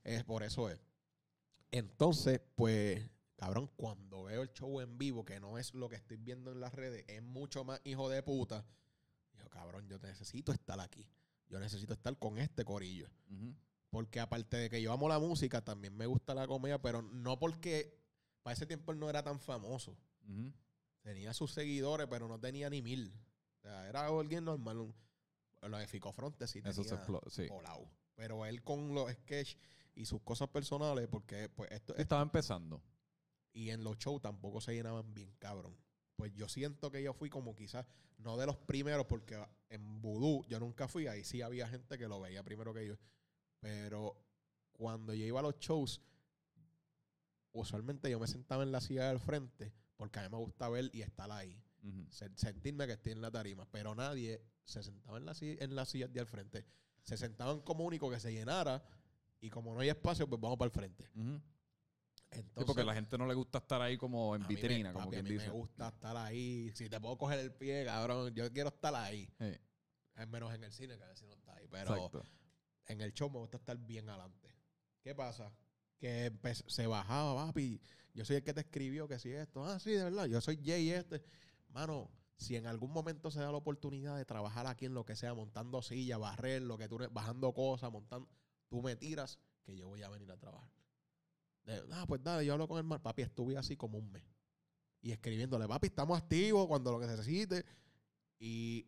Es por eso es. Entonces, pues, cabrón, cuando veo el show en vivo, que no es lo que estoy viendo en las redes, es mucho más hijo de puta. Yo, cabrón, yo necesito estar aquí. Yo necesito estar con este corillo. Porque aparte de que yo amo la música, también me gusta la comedia, pero no porque para ese tiempo él no era tan famoso. Tenía sus seguidores, pero no tenía ni mil. O sea, era alguien normal. lo de Fico Fronte sí Eso se tenía. Sí. Pero él con los sketches y sus cosas personales, porque pues esto, Estaba empezando. y en los shows tampoco se llenaban bien, cabrón. Pues yo siento que yo fui como quizás, no de los primeros, porque en Voodoo yo nunca fui, ahí sí había gente que lo veía primero que yo. Pero cuando yo iba a los shows, usualmente yo me sentaba en la silla del frente, porque a mí me gusta ver y estar ahí. Ujú. Se- sentirme que estoy en la tarima. Pero nadie se sentaba en la, en la silla de al frente. Se sentaban como único que se llenara. Y como no hay espacio, pues vamos para el frente. Entonces, Sí, porque a la gente no le gusta estar ahí como en a me- vitrina, como papi, a quien mí dice. me gusta estar ahí. Si te puedo coger el pie, cabrón, yo quiero estar ahí. Sí, Es menos en el cine, que a veces no está ahí. Pero Exacto. en el show me gusta estar bien adelante. ¿Qué pasa? Que se bajaba, papi. Yo soy el que te escribió que si esto. Ah, sí, de verdad. Yo soy Jay este. Mano, si en algún momento se da la oportunidad de trabajar aquí en lo que sea, montando silla, barrer, lo que tú, bajando cosas, montando, tú me tiras que yo voy a venir a trabajar. De, ah, pues dale, yo hablo con el mar. Papi, estuve así como un mes. Y escribiéndole, papi, estamos activos cuando lo que se necesite. Y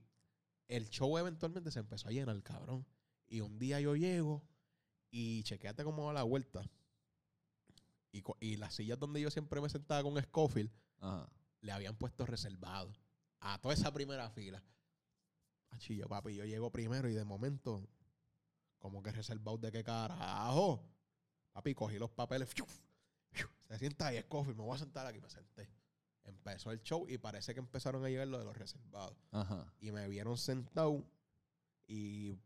el show eventualmente se empezó a llenar, cabrón. Y un día yo llego y chequeate cómo va la vuelta. Y, y las sillas donde yo siempre me sentaba con Scofield, Ajá. le habían puesto reservado a toda esa primera fila. Achillo, papi, yo llego primero y de momento, como que reservado de qué carajo. Papi, cogí los papeles. ¡fiu! ¡fiu! Se sienta ahí, Scofield, me voy a sentar aquí, me senté. Empezó el show y parece que empezaron a llegar lo de los reservados Ajá. y me vieron sentado y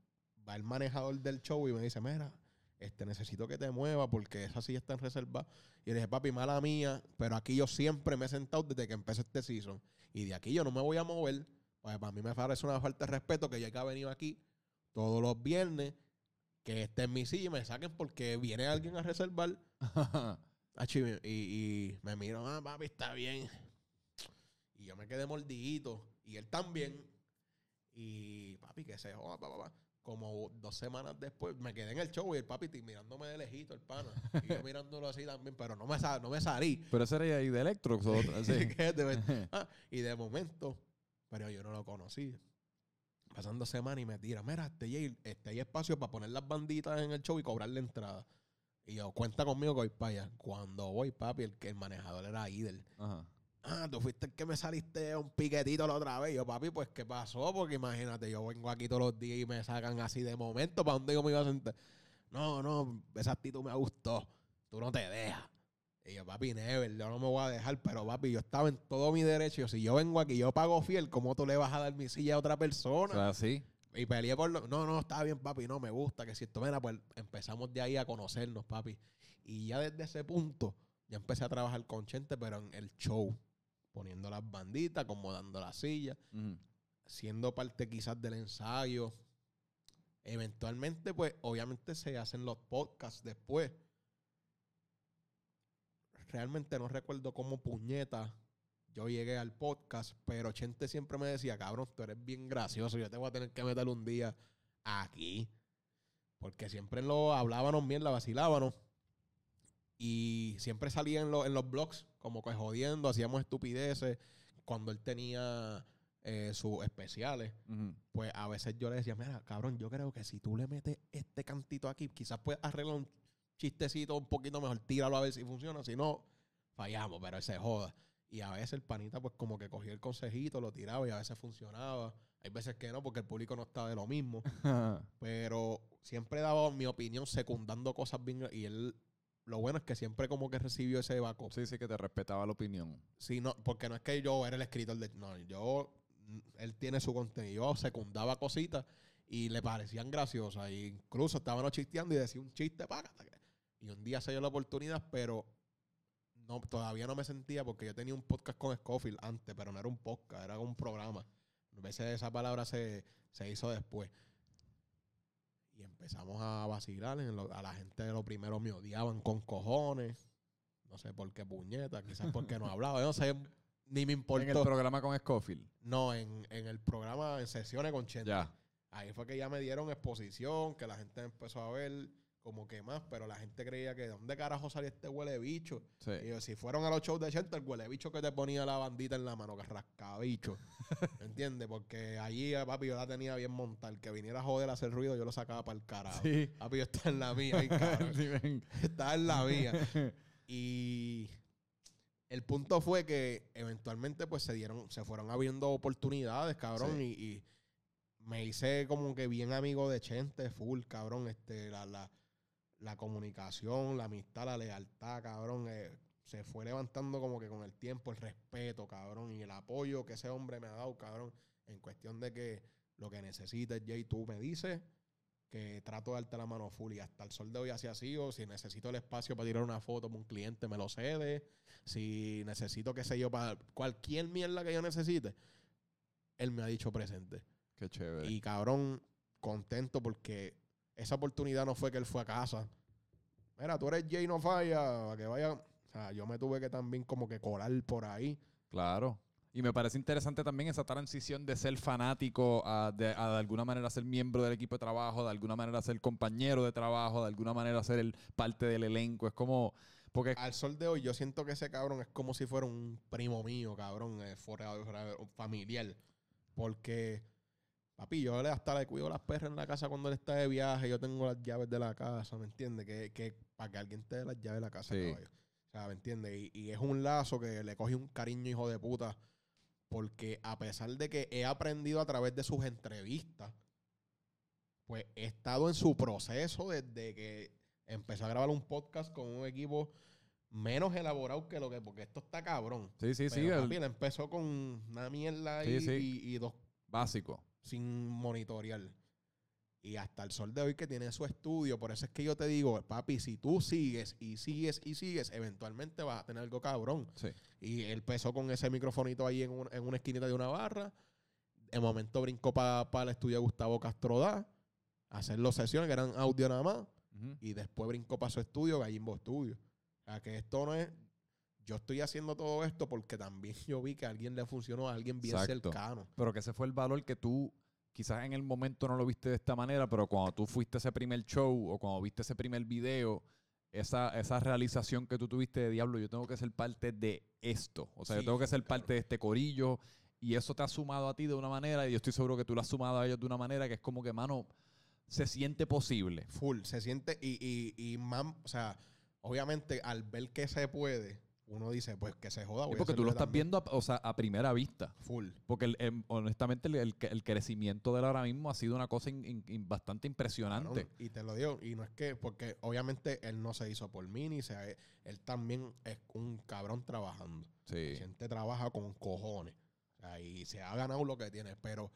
va el manejador del show y me dice, mira, este, necesito que te muevas porque esa silla está en reserva. Y le dije, papi, mala mía, pero aquí yo siempre me he sentado desde que empezó este season. Y de aquí yo no me voy a mover. Pues para mí me parece una falta de respeto que yo haya venido aquí todos los viernes, que esté en mi silla y me saquen porque viene alguien a reservar. [laughs] Achi, y, y me miran, ah, papi, está bien. Y yo me quedé mordidito. Y él también. Y papi, que se joda, papá. Como dos semanas después, me quedé en el show y el papi mirándome de lejito, el pana. Y yo mirándolo así también, pero no me, sa- no me salí. [laughs] Pero ese era ahí de Electrox o [laughs] otra. Sí. Ah, y de momento, pero yo no lo conocí. Pasando semanas y me tira, mira, este este hay espacio para poner las banditas en el show y cobrar la entrada. Y yo, cuenta conmigo que voy para allá. Cuando voy, papi, el, que el manejador era Idel. Ajá. Ah, tú fuiste el que me saliste un piquetito la otra vez. Yo, papi, pues, ¿qué pasó? Porque imagínate, yo vengo aquí todos los días y me sacan así de momento. ¿Para dónde yo me iba a sentar? No, no, esa actitud me gustó. Tú no te dejas. Y yo, papi, never, yo no me voy a dejar. Pero, papi, yo estaba en todo mi derecho. Si yo vengo aquí, yo pago fiel, ¿cómo tú le vas a dar mi silla a otra persona? O sea, sí. Y peleé por lo... No, no, está bien, papi, no me gusta. Que si esto, mira, pues empezamos de ahí a conocernos, papi. Y ya desde ese punto, ya empecé a trabajar con Chente, pero en el show. Poniendo las banditas, acomodando la silla, siendo parte quizás del ensayo. Eventualmente, pues, obviamente se hacen los podcasts después. Realmente no recuerdo cómo puñeta yo llegué al podcast, pero Chente siempre me decía, cabrón, tú eres bien gracioso, yo te voy a tener que meter un día aquí. Porque siempre lo hablábamos bien, la vacilábamos. Y siempre salía en, lo- en los blogs, como que jodiendo, hacíamos estupideces. Cuando él tenía eh, sus especiales, Ujú. pues a veces yo le decía, mira, cabrón, yo creo que si tú le metes este cantito aquí, quizás puedes arreglar un chistecito un poquito mejor, tíralo a ver si funciona, si no, fallamos, pero él se joda. Y a veces el panita, pues como que cogía el consejito, lo tiraba y a veces funcionaba. Hay veces que no, porque el público no estaba de lo mismo. [laughs] Pero siempre daba mi opinión secundando cosas bien. Y él, lo bueno es que siempre como que recibió ese backup. sí, sí, que te respetaba la opinión. Sí, no, porque no es que yo era el escritor de. No, yo. Él tiene su contenido. Yo secundaba cositas y le parecían graciosas. E incluso estaban chisteando y decía un chiste, para Y un día se dio la oportunidad, pero no, todavía no me sentía porque yo tenía un podcast con Scofield antes, pero no era un podcast, era un programa. A veces esa palabra se, se hizo después. Y empezamos a vacilar. a la gente de lo primero me odiaban con cojones. No sé por qué puñeta, quizás porque no [laughs] hablaba. Yo no sé, ni me importó. ¿En el programa con Scofield? No, en, en el programa, en sesiones con Chente. Ya. Ahí fue que ya me dieron exposición, que la gente empezó a ver como que más, pero la gente creía que de dónde carajo salía este huele bicho. Y yo, si fueron a los shows de Chente, el huele bicho que te ponía la bandita en la mano, que rascaba bicho. ¿Me [laughs] entiendes? Porque allí, papi, yo la tenía bien montada. El que viniera a joder a hacer ruido, yo lo sacaba para el carajo. Sí. Papi, yo estaba en la mía, [laughs] estaba en la mía. [laughs] Y el punto fue que eventualmente pues se dieron, se fueron abriendo oportunidades, cabrón, y, me hice como que bien amigo de Chente, full, cabrón, este, la, la, la comunicación, la amistad, la lealtad, cabrón, eh, se fue levantando como que con el tiempo, el respeto, cabrón, y el apoyo que ese hombre me ha dado, cabrón, en cuestión de que lo que necesites, Jay, tú me dices que trato de darte la mano full y hasta el sol de hoy así así, o si necesito el espacio para tirar una foto con un cliente, me lo cede, si necesito, qué sé yo, para cualquier mierda que yo necesite, él me ha dicho presente. Qué chévere. Y cabrón, contento porque esa oportunidad no fue que él fue a casa. Mira, tú eres Jay, no falla, para que vaya. O sea, yo me tuve que también como que colar por ahí. Claro. Y me parece interesante también esa transición de ser fanático a de, alguna manera ser miembro del equipo de trabajo, de alguna manera ser compañero de trabajo, de alguna manera ser el parte del elenco. Es como. Porque... Al sol de hoy, yo siento que ese cabrón es como si fuera un primo mío, cabrón, eh, fuera, familiar. Porque Papi, yo hasta le cuido las perras en la casa cuando él está de viaje. Yo tengo las llaves de la casa, ¿me entiendes? Que, que para que alguien te dé las llaves de la casa, caballo. O sea, ¿me entiendes? Y, es un lazo que le coge un cariño, hijo de puta. Porque a pesar de que he aprendido a través de sus entrevistas, pues he estado en su proceso desde que empezó a grabar un podcast con un equipo menos elaborado que lo que, porque esto está cabrón. Sí, sí, sí. Papi, empezó con una mierda y, y, y, dos. Básico sin monitorear. Y hasta el sol de hoy que tiene su estudio, por eso es que yo te digo, papi, si tú sigues y sigues y sigues, eventualmente vas a tener algo cabrón. Y él empezó con ese microfonito ahí en, una esquinita de una barra. De momento brincó para el estudio de Gustavo Castro Da, a hacer las sesiones que eran audio nada más. Y después brincó para su estudio, Gallimbo Studio. O sea, que esto no es yo estoy haciendo todo esto porque también [laughs] yo vi que a alguien le funcionó, a alguien bien cercano. Pero que ese fue el valor que tú, quizás en el momento no lo viste de esta manera, pero cuando tú fuiste ese primer show o cuando viste ese primer video, esa, esa realización que tú tuviste de diablo, yo tengo que ser parte de esto. O sea, yo tengo que ser parte de este corillo. Y eso te ha sumado a ti de una manera, y yo estoy seguro que tú lo has sumado a ellos de una manera que es como que, mano, se siente posible. Full, se siente, y, y, y o sea, obviamente al ver que se puede, uno dice, pues que se joda. porque tú lo estás viendo a, o sea, a primera vista. Full. Porque em, honestamente el, crecimiento de él ahora mismo ha sido una cosa bastante impresionante. y te lo digo, y no es que, porque obviamente él no se hizo por mí, ni se, él también es un cabrón trabajando. Sí. Gente trabaja con cojones. y se ha ganado lo que tiene, pero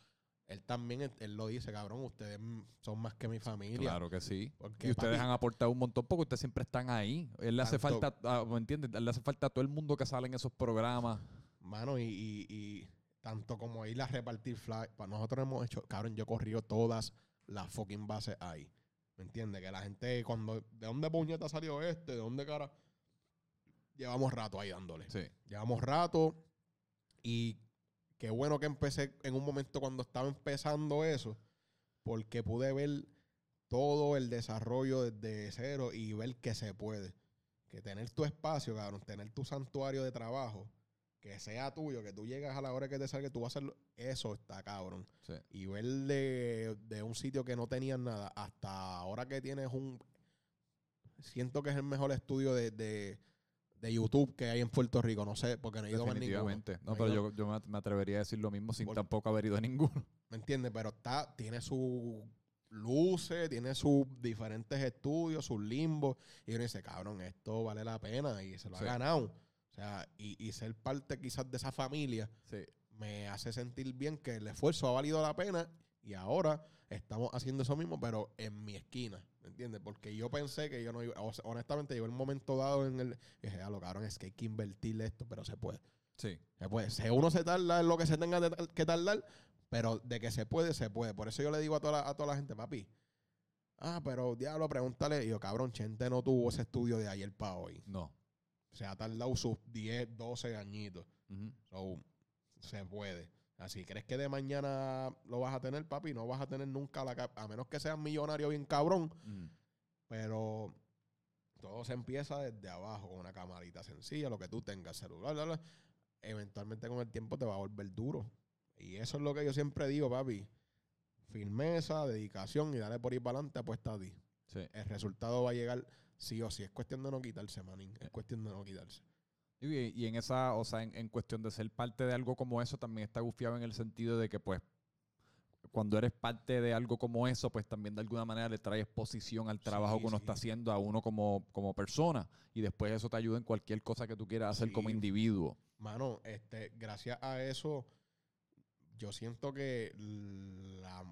él también, él lo dice, cabrón, ustedes son más que mi familia. Claro que sí. y ustedes han aportado un montón porque ustedes siempre están ahí. Él le hace falta, ¿me entiendes? Él le hace falta a todo el mundo que sale en esos programas. Mano, y, tanto como ir a repartir fly, para nosotros hemos hecho, cabrón, yo he corrido todas las fucking bases ahí. ¿Me entiendes? Que la gente, cuando, ¿de dónde puñeta salió este? ¿De dónde cara? Llevamos rato ahí dándole. Sí. Llevamos rato y Qué bueno que empecé en un momento cuando estaba empezando eso, porque pude ver todo el desarrollo desde cero y ver que se puede. Que tener tu espacio, cabrón, tener tu santuario de trabajo, que sea tuyo, que tú llegas a la hora que te salga, tú vas a hacerlo, eso está cabrón. Y ver de, un sitio que no tenías nada hasta ahora que tienes un... Siento que es el mejor estudio de, de YouTube que hay en Puerto Rico. No sé, porque no he ido a ninguno. No, pero yo, yo me me atrevería a decir lo mismo sin Por- tampoco haber ido a ninguno. [laughs] ¿Me entiendes? Pero está, tiene sus luces, tiene sus diferentes estudios, sus limbos. Y uno dice, cabrón, esto vale la pena y se lo Sí. ha ganado. O sea, y, y ser parte quizás de esa familia Sí. me hace sentir bien que el esfuerzo ha valido la pena y ahora estamos haciendo eso mismo, pero en mi esquina, ¿me entiendes? Porque yo pensé que yo no iba, o sea, honestamente, llegó el momento dado en el, y dije, ah, lo cabrón, es que hay que invertirle esto, pero se puede. Sí. Se puede. Si uno se tarda en lo que se tenga que tardar, pero de que se puede, se puede. Por eso yo le digo a toda la, a toda la gente, papi, ah, pero diablo, pregúntale. Y yo, cabrón, Chente no tuvo ese estudio de ayer para hoy. No. Se ha tardado sus 10, 12 añitos. Ujú. So, se puede. Así, ¿crees que de mañana lo vas a tener, papi? No vas a tener nunca la a menos que seas millonario bien cabrón, pero todo se empieza desde abajo, con una camarita sencilla, lo que tú tengas, celular, bla, bla. eventualmente con el tiempo te va a volver duro. Y eso es lo que yo siempre digo, papi. Firmeza, dedicación y dale por ir para adelante, apuesta a ti. Sí. El resultado va a llegar sí o sí. Es cuestión de no quitarse, manín. Es cuestión de no quitarse. Y, y en esa, o sea, en, en cuestión de ser parte de algo como eso, también está gufiado en el sentido de que, pues, cuando eres parte de algo como eso, pues también de alguna manera le traes posición al trabajo Sí, que uno sí. está haciendo a uno como, como persona. Y después eso te ayuda en cualquier cosa que tú quieras hacer como individuo. Mano, este, gracias a eso, yo siento que la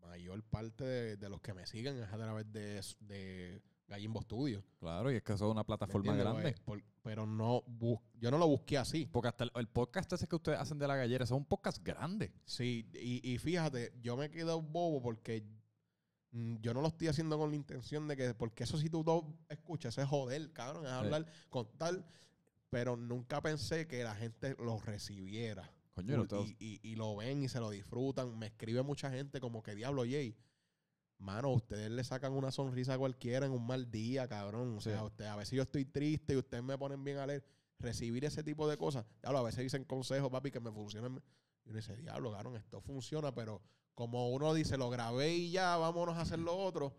mayor parte de, de los que me siguen es a través de, de Gallimbo Studio. Claro, y es que eso es una ¿me plataforma grande. Pues, por- pero no bus- yo no lo busqué así. Porque hasta el, el podcast ese que ustedes hacen de la gallera, eso es un podcast grande. Sí, y, y fíjate, yo me quedo bobo porque mm, yo no lo estoy haciendo con la intención de que, porque eso si tú lo escuchas, es joder, cabrón, es hablar con tal, pero nunca pensé que la gente lo recibiera. Coño, no y, y- y lo ven y se lo disfrutan. Me escribe mucha gente como que diablo, Jay. Mano, ustedes le sacan una sonrisa a cualquiera en un mal día, cabrón. O sea, usted, a veces yo estoy triste y ustedes me ponen bien a leer. Recibir ese tipo de cosas. Diablo, a veces dicen consejos, papi, que me funcionen. Y uno dice, diablo, cabrón, esto funciona, pero como uno dice, lo grabé y ya, vámonos a hacer lo otro.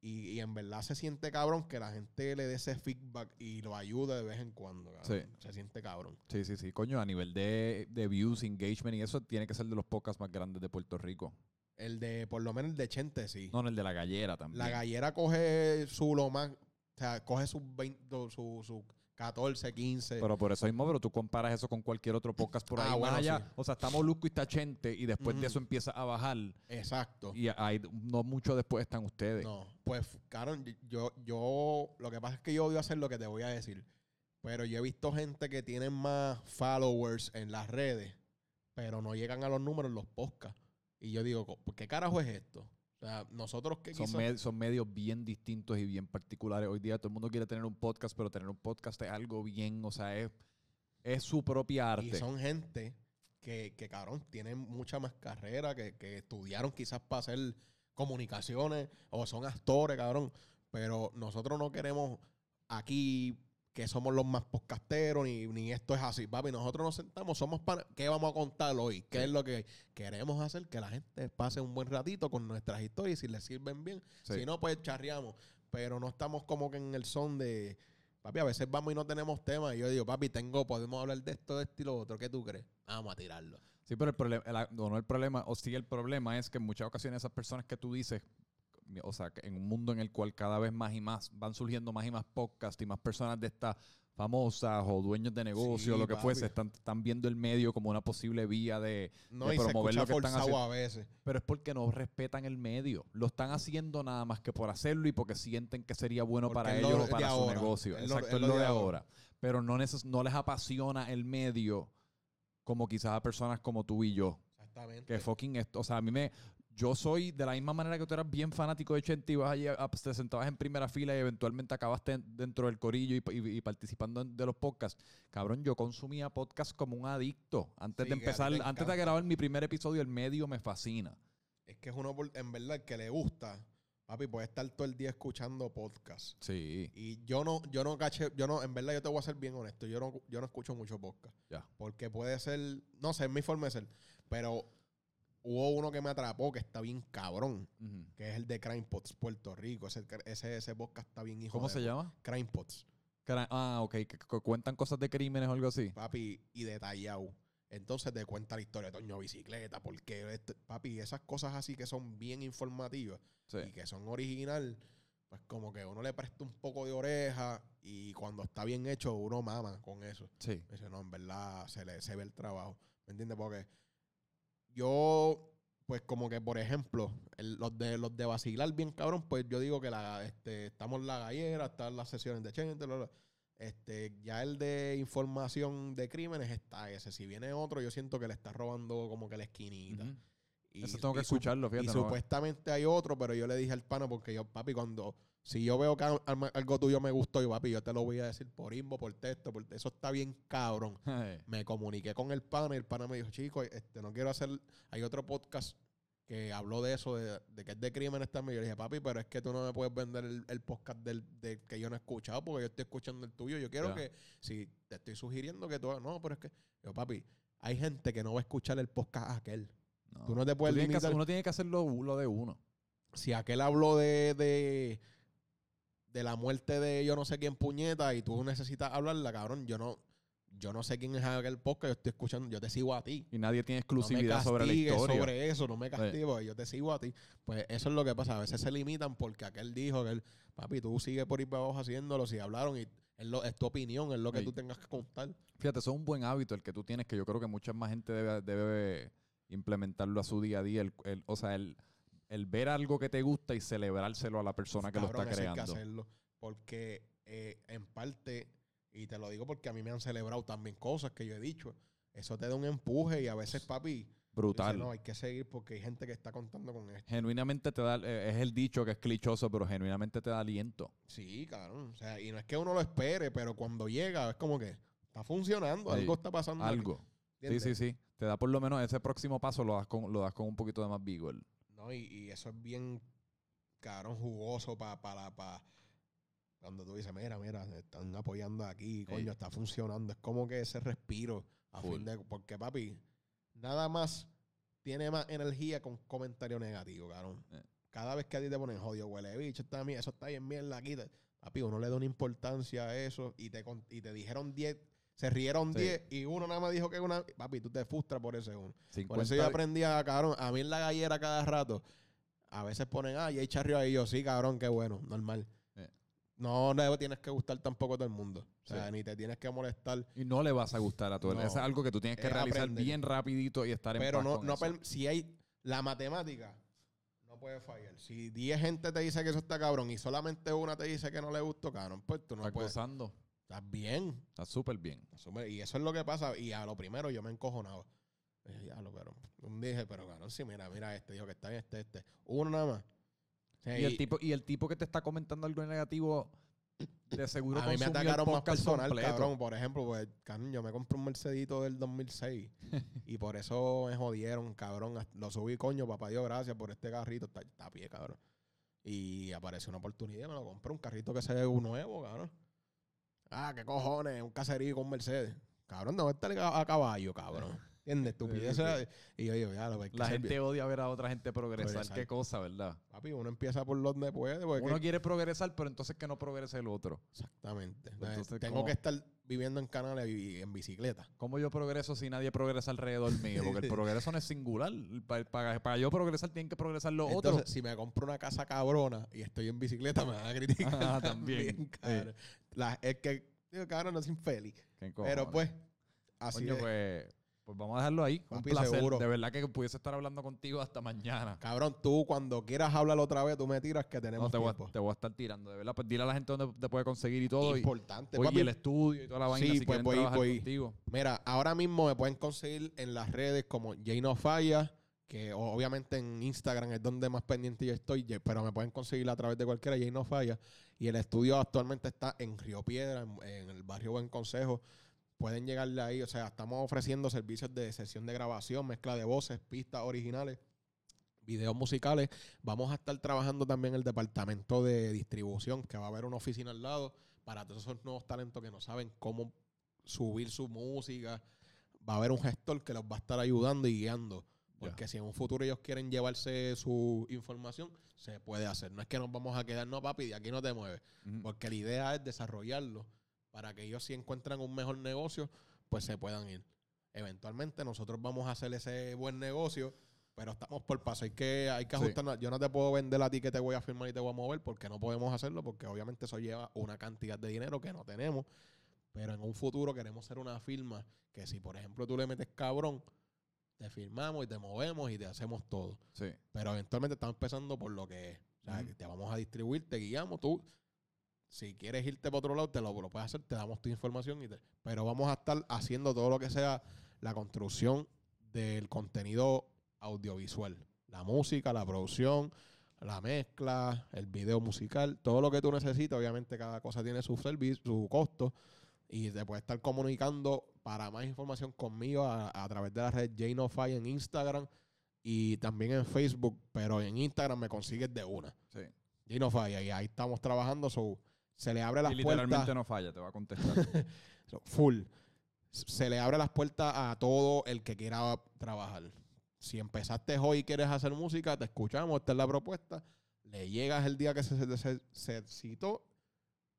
Y, y en verdad se siente cabrón que la gente le dé ese feedback y lo ayude de vez en cuando. cabrón. Sí. Se siente cabrón. Sí, sí, sí. Coño, a nivel de, de views, engagement y eso tiene que ser de los podcasts más grandes de Puerto Rico. El de, por lo menos el de Chente, sí. No, no, el de la gallera también. La gallera coge su lo más, o sea, coge sus 20, su, su 14, 15. Pero por eso mismo, pero tú comparas eso con cualquier otro podcast por ahí Ah, más bueno, allá. sí. O sea, está Molusco y está Chente y después de eso empieza a bajar. Exacto. Y hay, no mucho después están ustedes. No, pues, cabrón, yo, yo, lo que pasa es que yo odio hacer lo que te voy a decir. Pero yo he visto gente que tienen más followers en las redes, pero no llegan a los números en los podcasts. Y yo digo, "Co- ¿qué carajo es esto? O sea, nosotros que Son, med- son medios bien distintos y bien particulares. Hoy día todo el mundo quiere tener un podcast, pero tener un podcast es algo bien, o sea, es, es su propia Y arte. son gente que, que, cabrón, tienen mucha más carrera, que, que estudiaron quizás para hacer comunicaciones o son actores, cabrón. Pero nosotros no queremos aquí que somos los más podcasteros, ni, ni esto es así. Papi, nosotros nos sentamos, somos para... ¿Qué vamos a contar hoy? ¿Qué Sí. es lo que queremos hacer? Que la gente pase un buen ratito con nuestras historias y si les sirven bien. Sí. Si no, pues charreamos. Pero no estamos como que en el son de... Papi, a veces vamos y no tenemos tema. Y yo digo, papi, tengo, podemos hablar de esto, de esto y lo otro. ¿Qué tú crees? Vamos a tirarlo. Sí, pero el problema, el- no, no el problema, o sí el problema es que en muchas ocasiones esas personas que tú dices, o sea, en un mundo en el cual cada vez más y más van surgiendo más y más podcasts y más personas de estas famosas o dueños de negocio, Sí, lo que papi. fuese, están, están viendo el medio como una posible vía de, No, de promover lo que están haciendo. a veces. Pero es porque no respetan el medio. Lo están haciendo nada más que por hacerlo y porque sienten que sería bueno Porque para ellos o para su ahora. negocio. Exacto, es lo lo de de ahora. ahora. Pero no, neces- no les apasiona el medio como quizás a personas como tú y yo. Exactamente. Que fucking esto. O sea, a mí me. Yo soy de la misma manera que tú eras bien fanático de Chente y vas allí, a- te sentabas en primera fila y eventualmente acabaste en- dentro del corillo y, y- y participando de los podcasts. Cabrón, yo consumía podcast como un adicto. Antes Sí, de empezar, antes de grabar mi primer episodio, el medio me fascina. Es que es uno, en verdad, el que le gusta, papi, puede estar todo el día escuchando podcast. Sí. Y yo no, yo no caché, yo no, en verdad yo te voy a ser bien honesto, yo no, yo no escucho mucho podcast. Ya. Porque puede ser, no sé, es mi forma de ser. Pero hubo uno que me atrapó que está bien cabrón, que es el de Crime Pots Puerto Rico. Ese, ese, ese podcast está bien hijo ¿Cómo de se llama? Crime Pots. Ah, ok. Que, que cuentan cosas de crímenes o algo así. papi, y detallado. Entonces te cuenta la historia de Toño Bicicleta, porque este- papi, esas cosas así que son bien informativas Sí. y que son original, pues como que uno le presta un poco de oreja y cuando está bien hecho uno mama con eso. Sí. Dice, no, en verdad se, le, se ve el trabajo. ¿Me entiendes? Porque yo, pues como que, por ejemplo, el- los de los de vacilar bien cabrón, pues yo digo que la, este, estamos en la gallera, están las sesiones de bla. este, ya el de información de crímenes está ese. Si viene otro, yo siento que le está robando como que la esquinita. Y- Eso tengo que y escucharlo, fíjate. y no- supuestamente hay otro, pero yo le dije al pana porque yo, papi, cuando si yo veo que al- al- algo tuyo me gustó, yo, papi, yo te lo voy a decir por inbo, por texto, por eso está bien cabrón. [laughs] Me comuniqué con el pana y el pana me dijo, chico, este, no quiero hacer, hay otro podcast que habló de eso, de, de que es de crímenes también. Yo le dije, papi, pero es que tú no me puedes vender el, el podcast del, del que yo no he escuchado porque yo estoy escuchando el tuyo. Yo quiero que, si te estoy sugiriendo que tú, no, pero es que, yo, papi, hay gente que no va a escuchar el podcast aquel. No. Tú no te puedes limitar- hacer- uno tiene que hacer lo, lo de uno. si aquel habló de, de, de la muerte de yo no sé quién puñeta y tú necesitas hablarla, cabrón, yo no, yo no sé quién es aquel podcast, yo estoy escuchando, yo te sigo a ti. Y nadie tiene No exclusividad sobre la historia. sobre eso, no me castigues, yo te sigo a ti. Pues eso es lo que pasa, a veces se limitan porque aquel dijo que él, papi, tú sigues por ahí para abajo haciéndolo, si hablaron y es, lo- es tu opinión, es lo que Sí. tú tengas que contar. Fíjate, eso es un buen hábito el que tú tienes, que yo creo que mucha más gente debe, debe implementarlo a su día a día. El, el- o sea, el, el ver algo que te gusta y celebrárselo a la persona que Cabrón, lo está eso hay que creando. hacerlo. Porque eh, en parte, y te lo digo porque a mí me han celebrado también cosas que yo he dicho, eso te da un empuje y a veces, papi, Brutal. no, hay que seguir porque hay gente que está contando con esto. Genuinamente te da, eh, es el dicho que es clichoso, pero genuinamente te da aliento. Sí, cabrón. O sea, y no es que uno lo espere, pero cuando llega es como que está funcionando, Sí, algo está pasando. Algo. Sí, sí, sí. Te da por lo menos ese próximo paso, lo das con, lo das con un poquito de más vigor. No, y, y eso es bien, cabrón, jugoso para pa, pa, cuando tú dices, mira, mira, están apoyando aquí, coño, Ey. está funcionando. Es como que ese respiro a Full. fin de, porque papi, nada más tiene más energía con comentario negativo, cabrón. Eh. Cada vez que a ti te ponen jodido, huele bicho, está eso está bien mierda aquí. Papi, uno le da una importancia a eso y te, con- y te dijeron 10, se rieron Sí. 10 y uno nada más dijo que una. Papi, tú te frustras por ese uno. Por 50 eso yo aprendí a, cabrón, a mí en la gallera cada rato, a veces ponen, ah, y hay charrio ahí, yo, sí, cabrón, qué bueno, normal. Eh. No le tienes que gustar tampoco a todo el mundo. O sea, Sí. ni te tienes que molestar. Y no le vas a gustar a todo. el No. Eso es algo que tú tienes que realizar aprender. bien rapidito y estar en Pero paz no, con no eso. si hay la matemática, no puede fallar. Si 10 gente te dice que eso está cabrón y solamente una te dice que no le gustó, cabrón, pues tú no Estás puedes. Estás bien. Está súper bien. Y eso es lo que pasa. Y a lo primero yo me encojonaba. Dije, diablo, pero un dije, pero cabrón, sí, mira, mira este, dijo que está bien este, este. Uno nada más. Y el, tipo, y el tipo que te está comentando algo negativo, de seguro a mí me atacaron más personal, completo. cabrón. Por ejemplo, pues, cabrón, yo me compré un Mercedito del 2006 [laughs] y por eso me jodieron, cabrón. Lo subí, coño, papá Dios, gracias por este carrito. Está, está a pie, cabrón. Y apareció una oportunidad, me lo compré, un carrito que se ve nuevo, cabrón. Ah, qué cojones, un caserío con Mercedes. Cabrón, no está a caballo, cabrón. ¿Entiendes? [laughs] Estupidez. Sí, Y yo digo, ya lo. La gente odia ver a otra gente progresar. Progresar. Qué cosa, ¿verdad? Papi, uno empieza por donde puede. Uno quiere progresar, pero entonces que no progrese el otro. Exactamente. Entonces, Tengo ¿cómo? que estar viviendo en canales y en bicicleta. ¿Cómo yo progreso si nadie progresa alrededor mío? Porque el [laughs] progreso no es singular. Para, yo progresar, tienen que progresar los Entonces, otros. si me compro una casa cabrona y estoy en bicicleta, me van a criticar. [laughs] Ah, también. cabrón. La- es que, digo, cabrón, no es infeliz. ¿Qué Pero pues, así Coño, es. pues, pues vamos a dejarlo ahí. Un Papi, placer. seguro. De verdad que pudiese estar hablando contigo hasta mañana. Cabrón, tú cuando quieras hablar otra vez, tú me tiras que tenemos No, te voy, a, tiempo. te voy a estar tirando, de verdad. Pues dile a la gente dónde te puede conseguir y todo. y- Importante, Oye, papi. el estudio y toda la vaina Sí, si pues quieren voy, trabajar voy. contigo. Mira, ahora mismo me pueden conseguir en las redes como Jay No Falla, que obviamente en Instagram es donde más pendiente yo estoy, pero me pueden conseguir a través de cualquiera, Jay No Falla. Y el estudio actualmente está en Río Piedra, en, en el barrio Buen Consejo. Pueden llegarle ahí, o sea, estamos ofreciendo servicios de sesión de grabación, mezcla de voces, pistas originales, videos musicales. Vamos a estar trabajando también el departamento de distribución, que va a haber una oficina al lado para todos esos nuevos talentos que no saben cómo subir su música. Va a haber un gestor que los va a estar ayudando y guiando. Porque si en un futuro ellos quieren llevarse su información, se puede hacer. No es que nos vamos a quedar, no, papi, de aquí no te mueves. Porque la idea es desarrollarlo para que ellos si encuentran un mejor negocio, pues se puedan ir. Eventualmente nosotros vamos a hacer ese buen negocio, pero estamos por paso. Hay que, hay que Sí. ajustarnos. Yo no te puedo vender a ti que te voy a firmar y te voy a mover porque no podemos hacerlo, porque obviamente eso lleva una cantidad de dinero que no tenemos. Pero en un futuro queremos ser una firma que si, por ejemplo, tú le metes cabrón, te firmamos y te movemos y te hacemos todo. Sí. Pero eventualmente estamos empezando por lo que es. O sea, que te vamos a distribuir, te guiamos. Tú, si quieres irte para otro lado, te lo, lo puedes hacer, te damos tu información. Y te- pero vamos a estar haciendo todo lo que sea la construcción del contenido audiovisual. La música, la producción, la mezcla, el video musical, todo lo que tú necesitas. Obviamente cada cosa tiene su servicio, su costo. Y te puedes estar comunicando para más información conmigo a, a través de la red JaneOfI en Instagram y también en Facebook, pero en Instagram me consigues de una. Sí. JaneOfI, y ahí estamos trabajando. So, se le abre las Y literalmente puertas no falla, te va a contestar. [laughs] so, full. Se le abre las puertas a todo el que quiera trabajar. Si empezaste hoy y quieres hacer música, te escuchamos, esta es la propuesta. Le llegas el día que se, se, se- se citó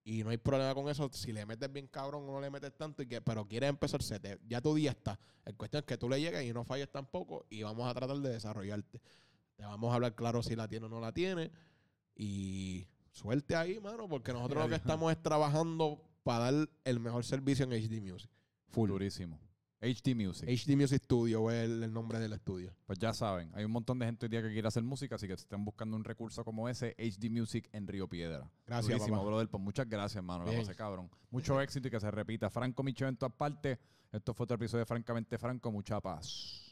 y no hay problema con eso. Si le metes bien cabrón o no le metes tanto, y que, pero quieres empezar, se te- ya tu día está. El cuestión es que tú le llegues y no falles tampoco y vamos a tratar de desarrollarte. Te vamos a hablar claro si la tiene o no la tiene. Y suerte ahí, mano, porque nosotros lo que estamos es trabajando para dar el mejor servicio en HD Music. Full. Durísimo. HD Music. HD Music Studio es el, el nombre del estudio. Pues ya saben, hay un montón de gente hoy día que quiere hacer música, así que si están buscando un recurso como ese, HD Music en Río Piedra. Gracias, Durísimo, papá. brother. Pues muchas gracias, hermano. La pasé cabrón. Mucho éxito y que se repita. Franco Micho en todas partes. Esto fue otro episodio de Francamente Franco. Mucha paz.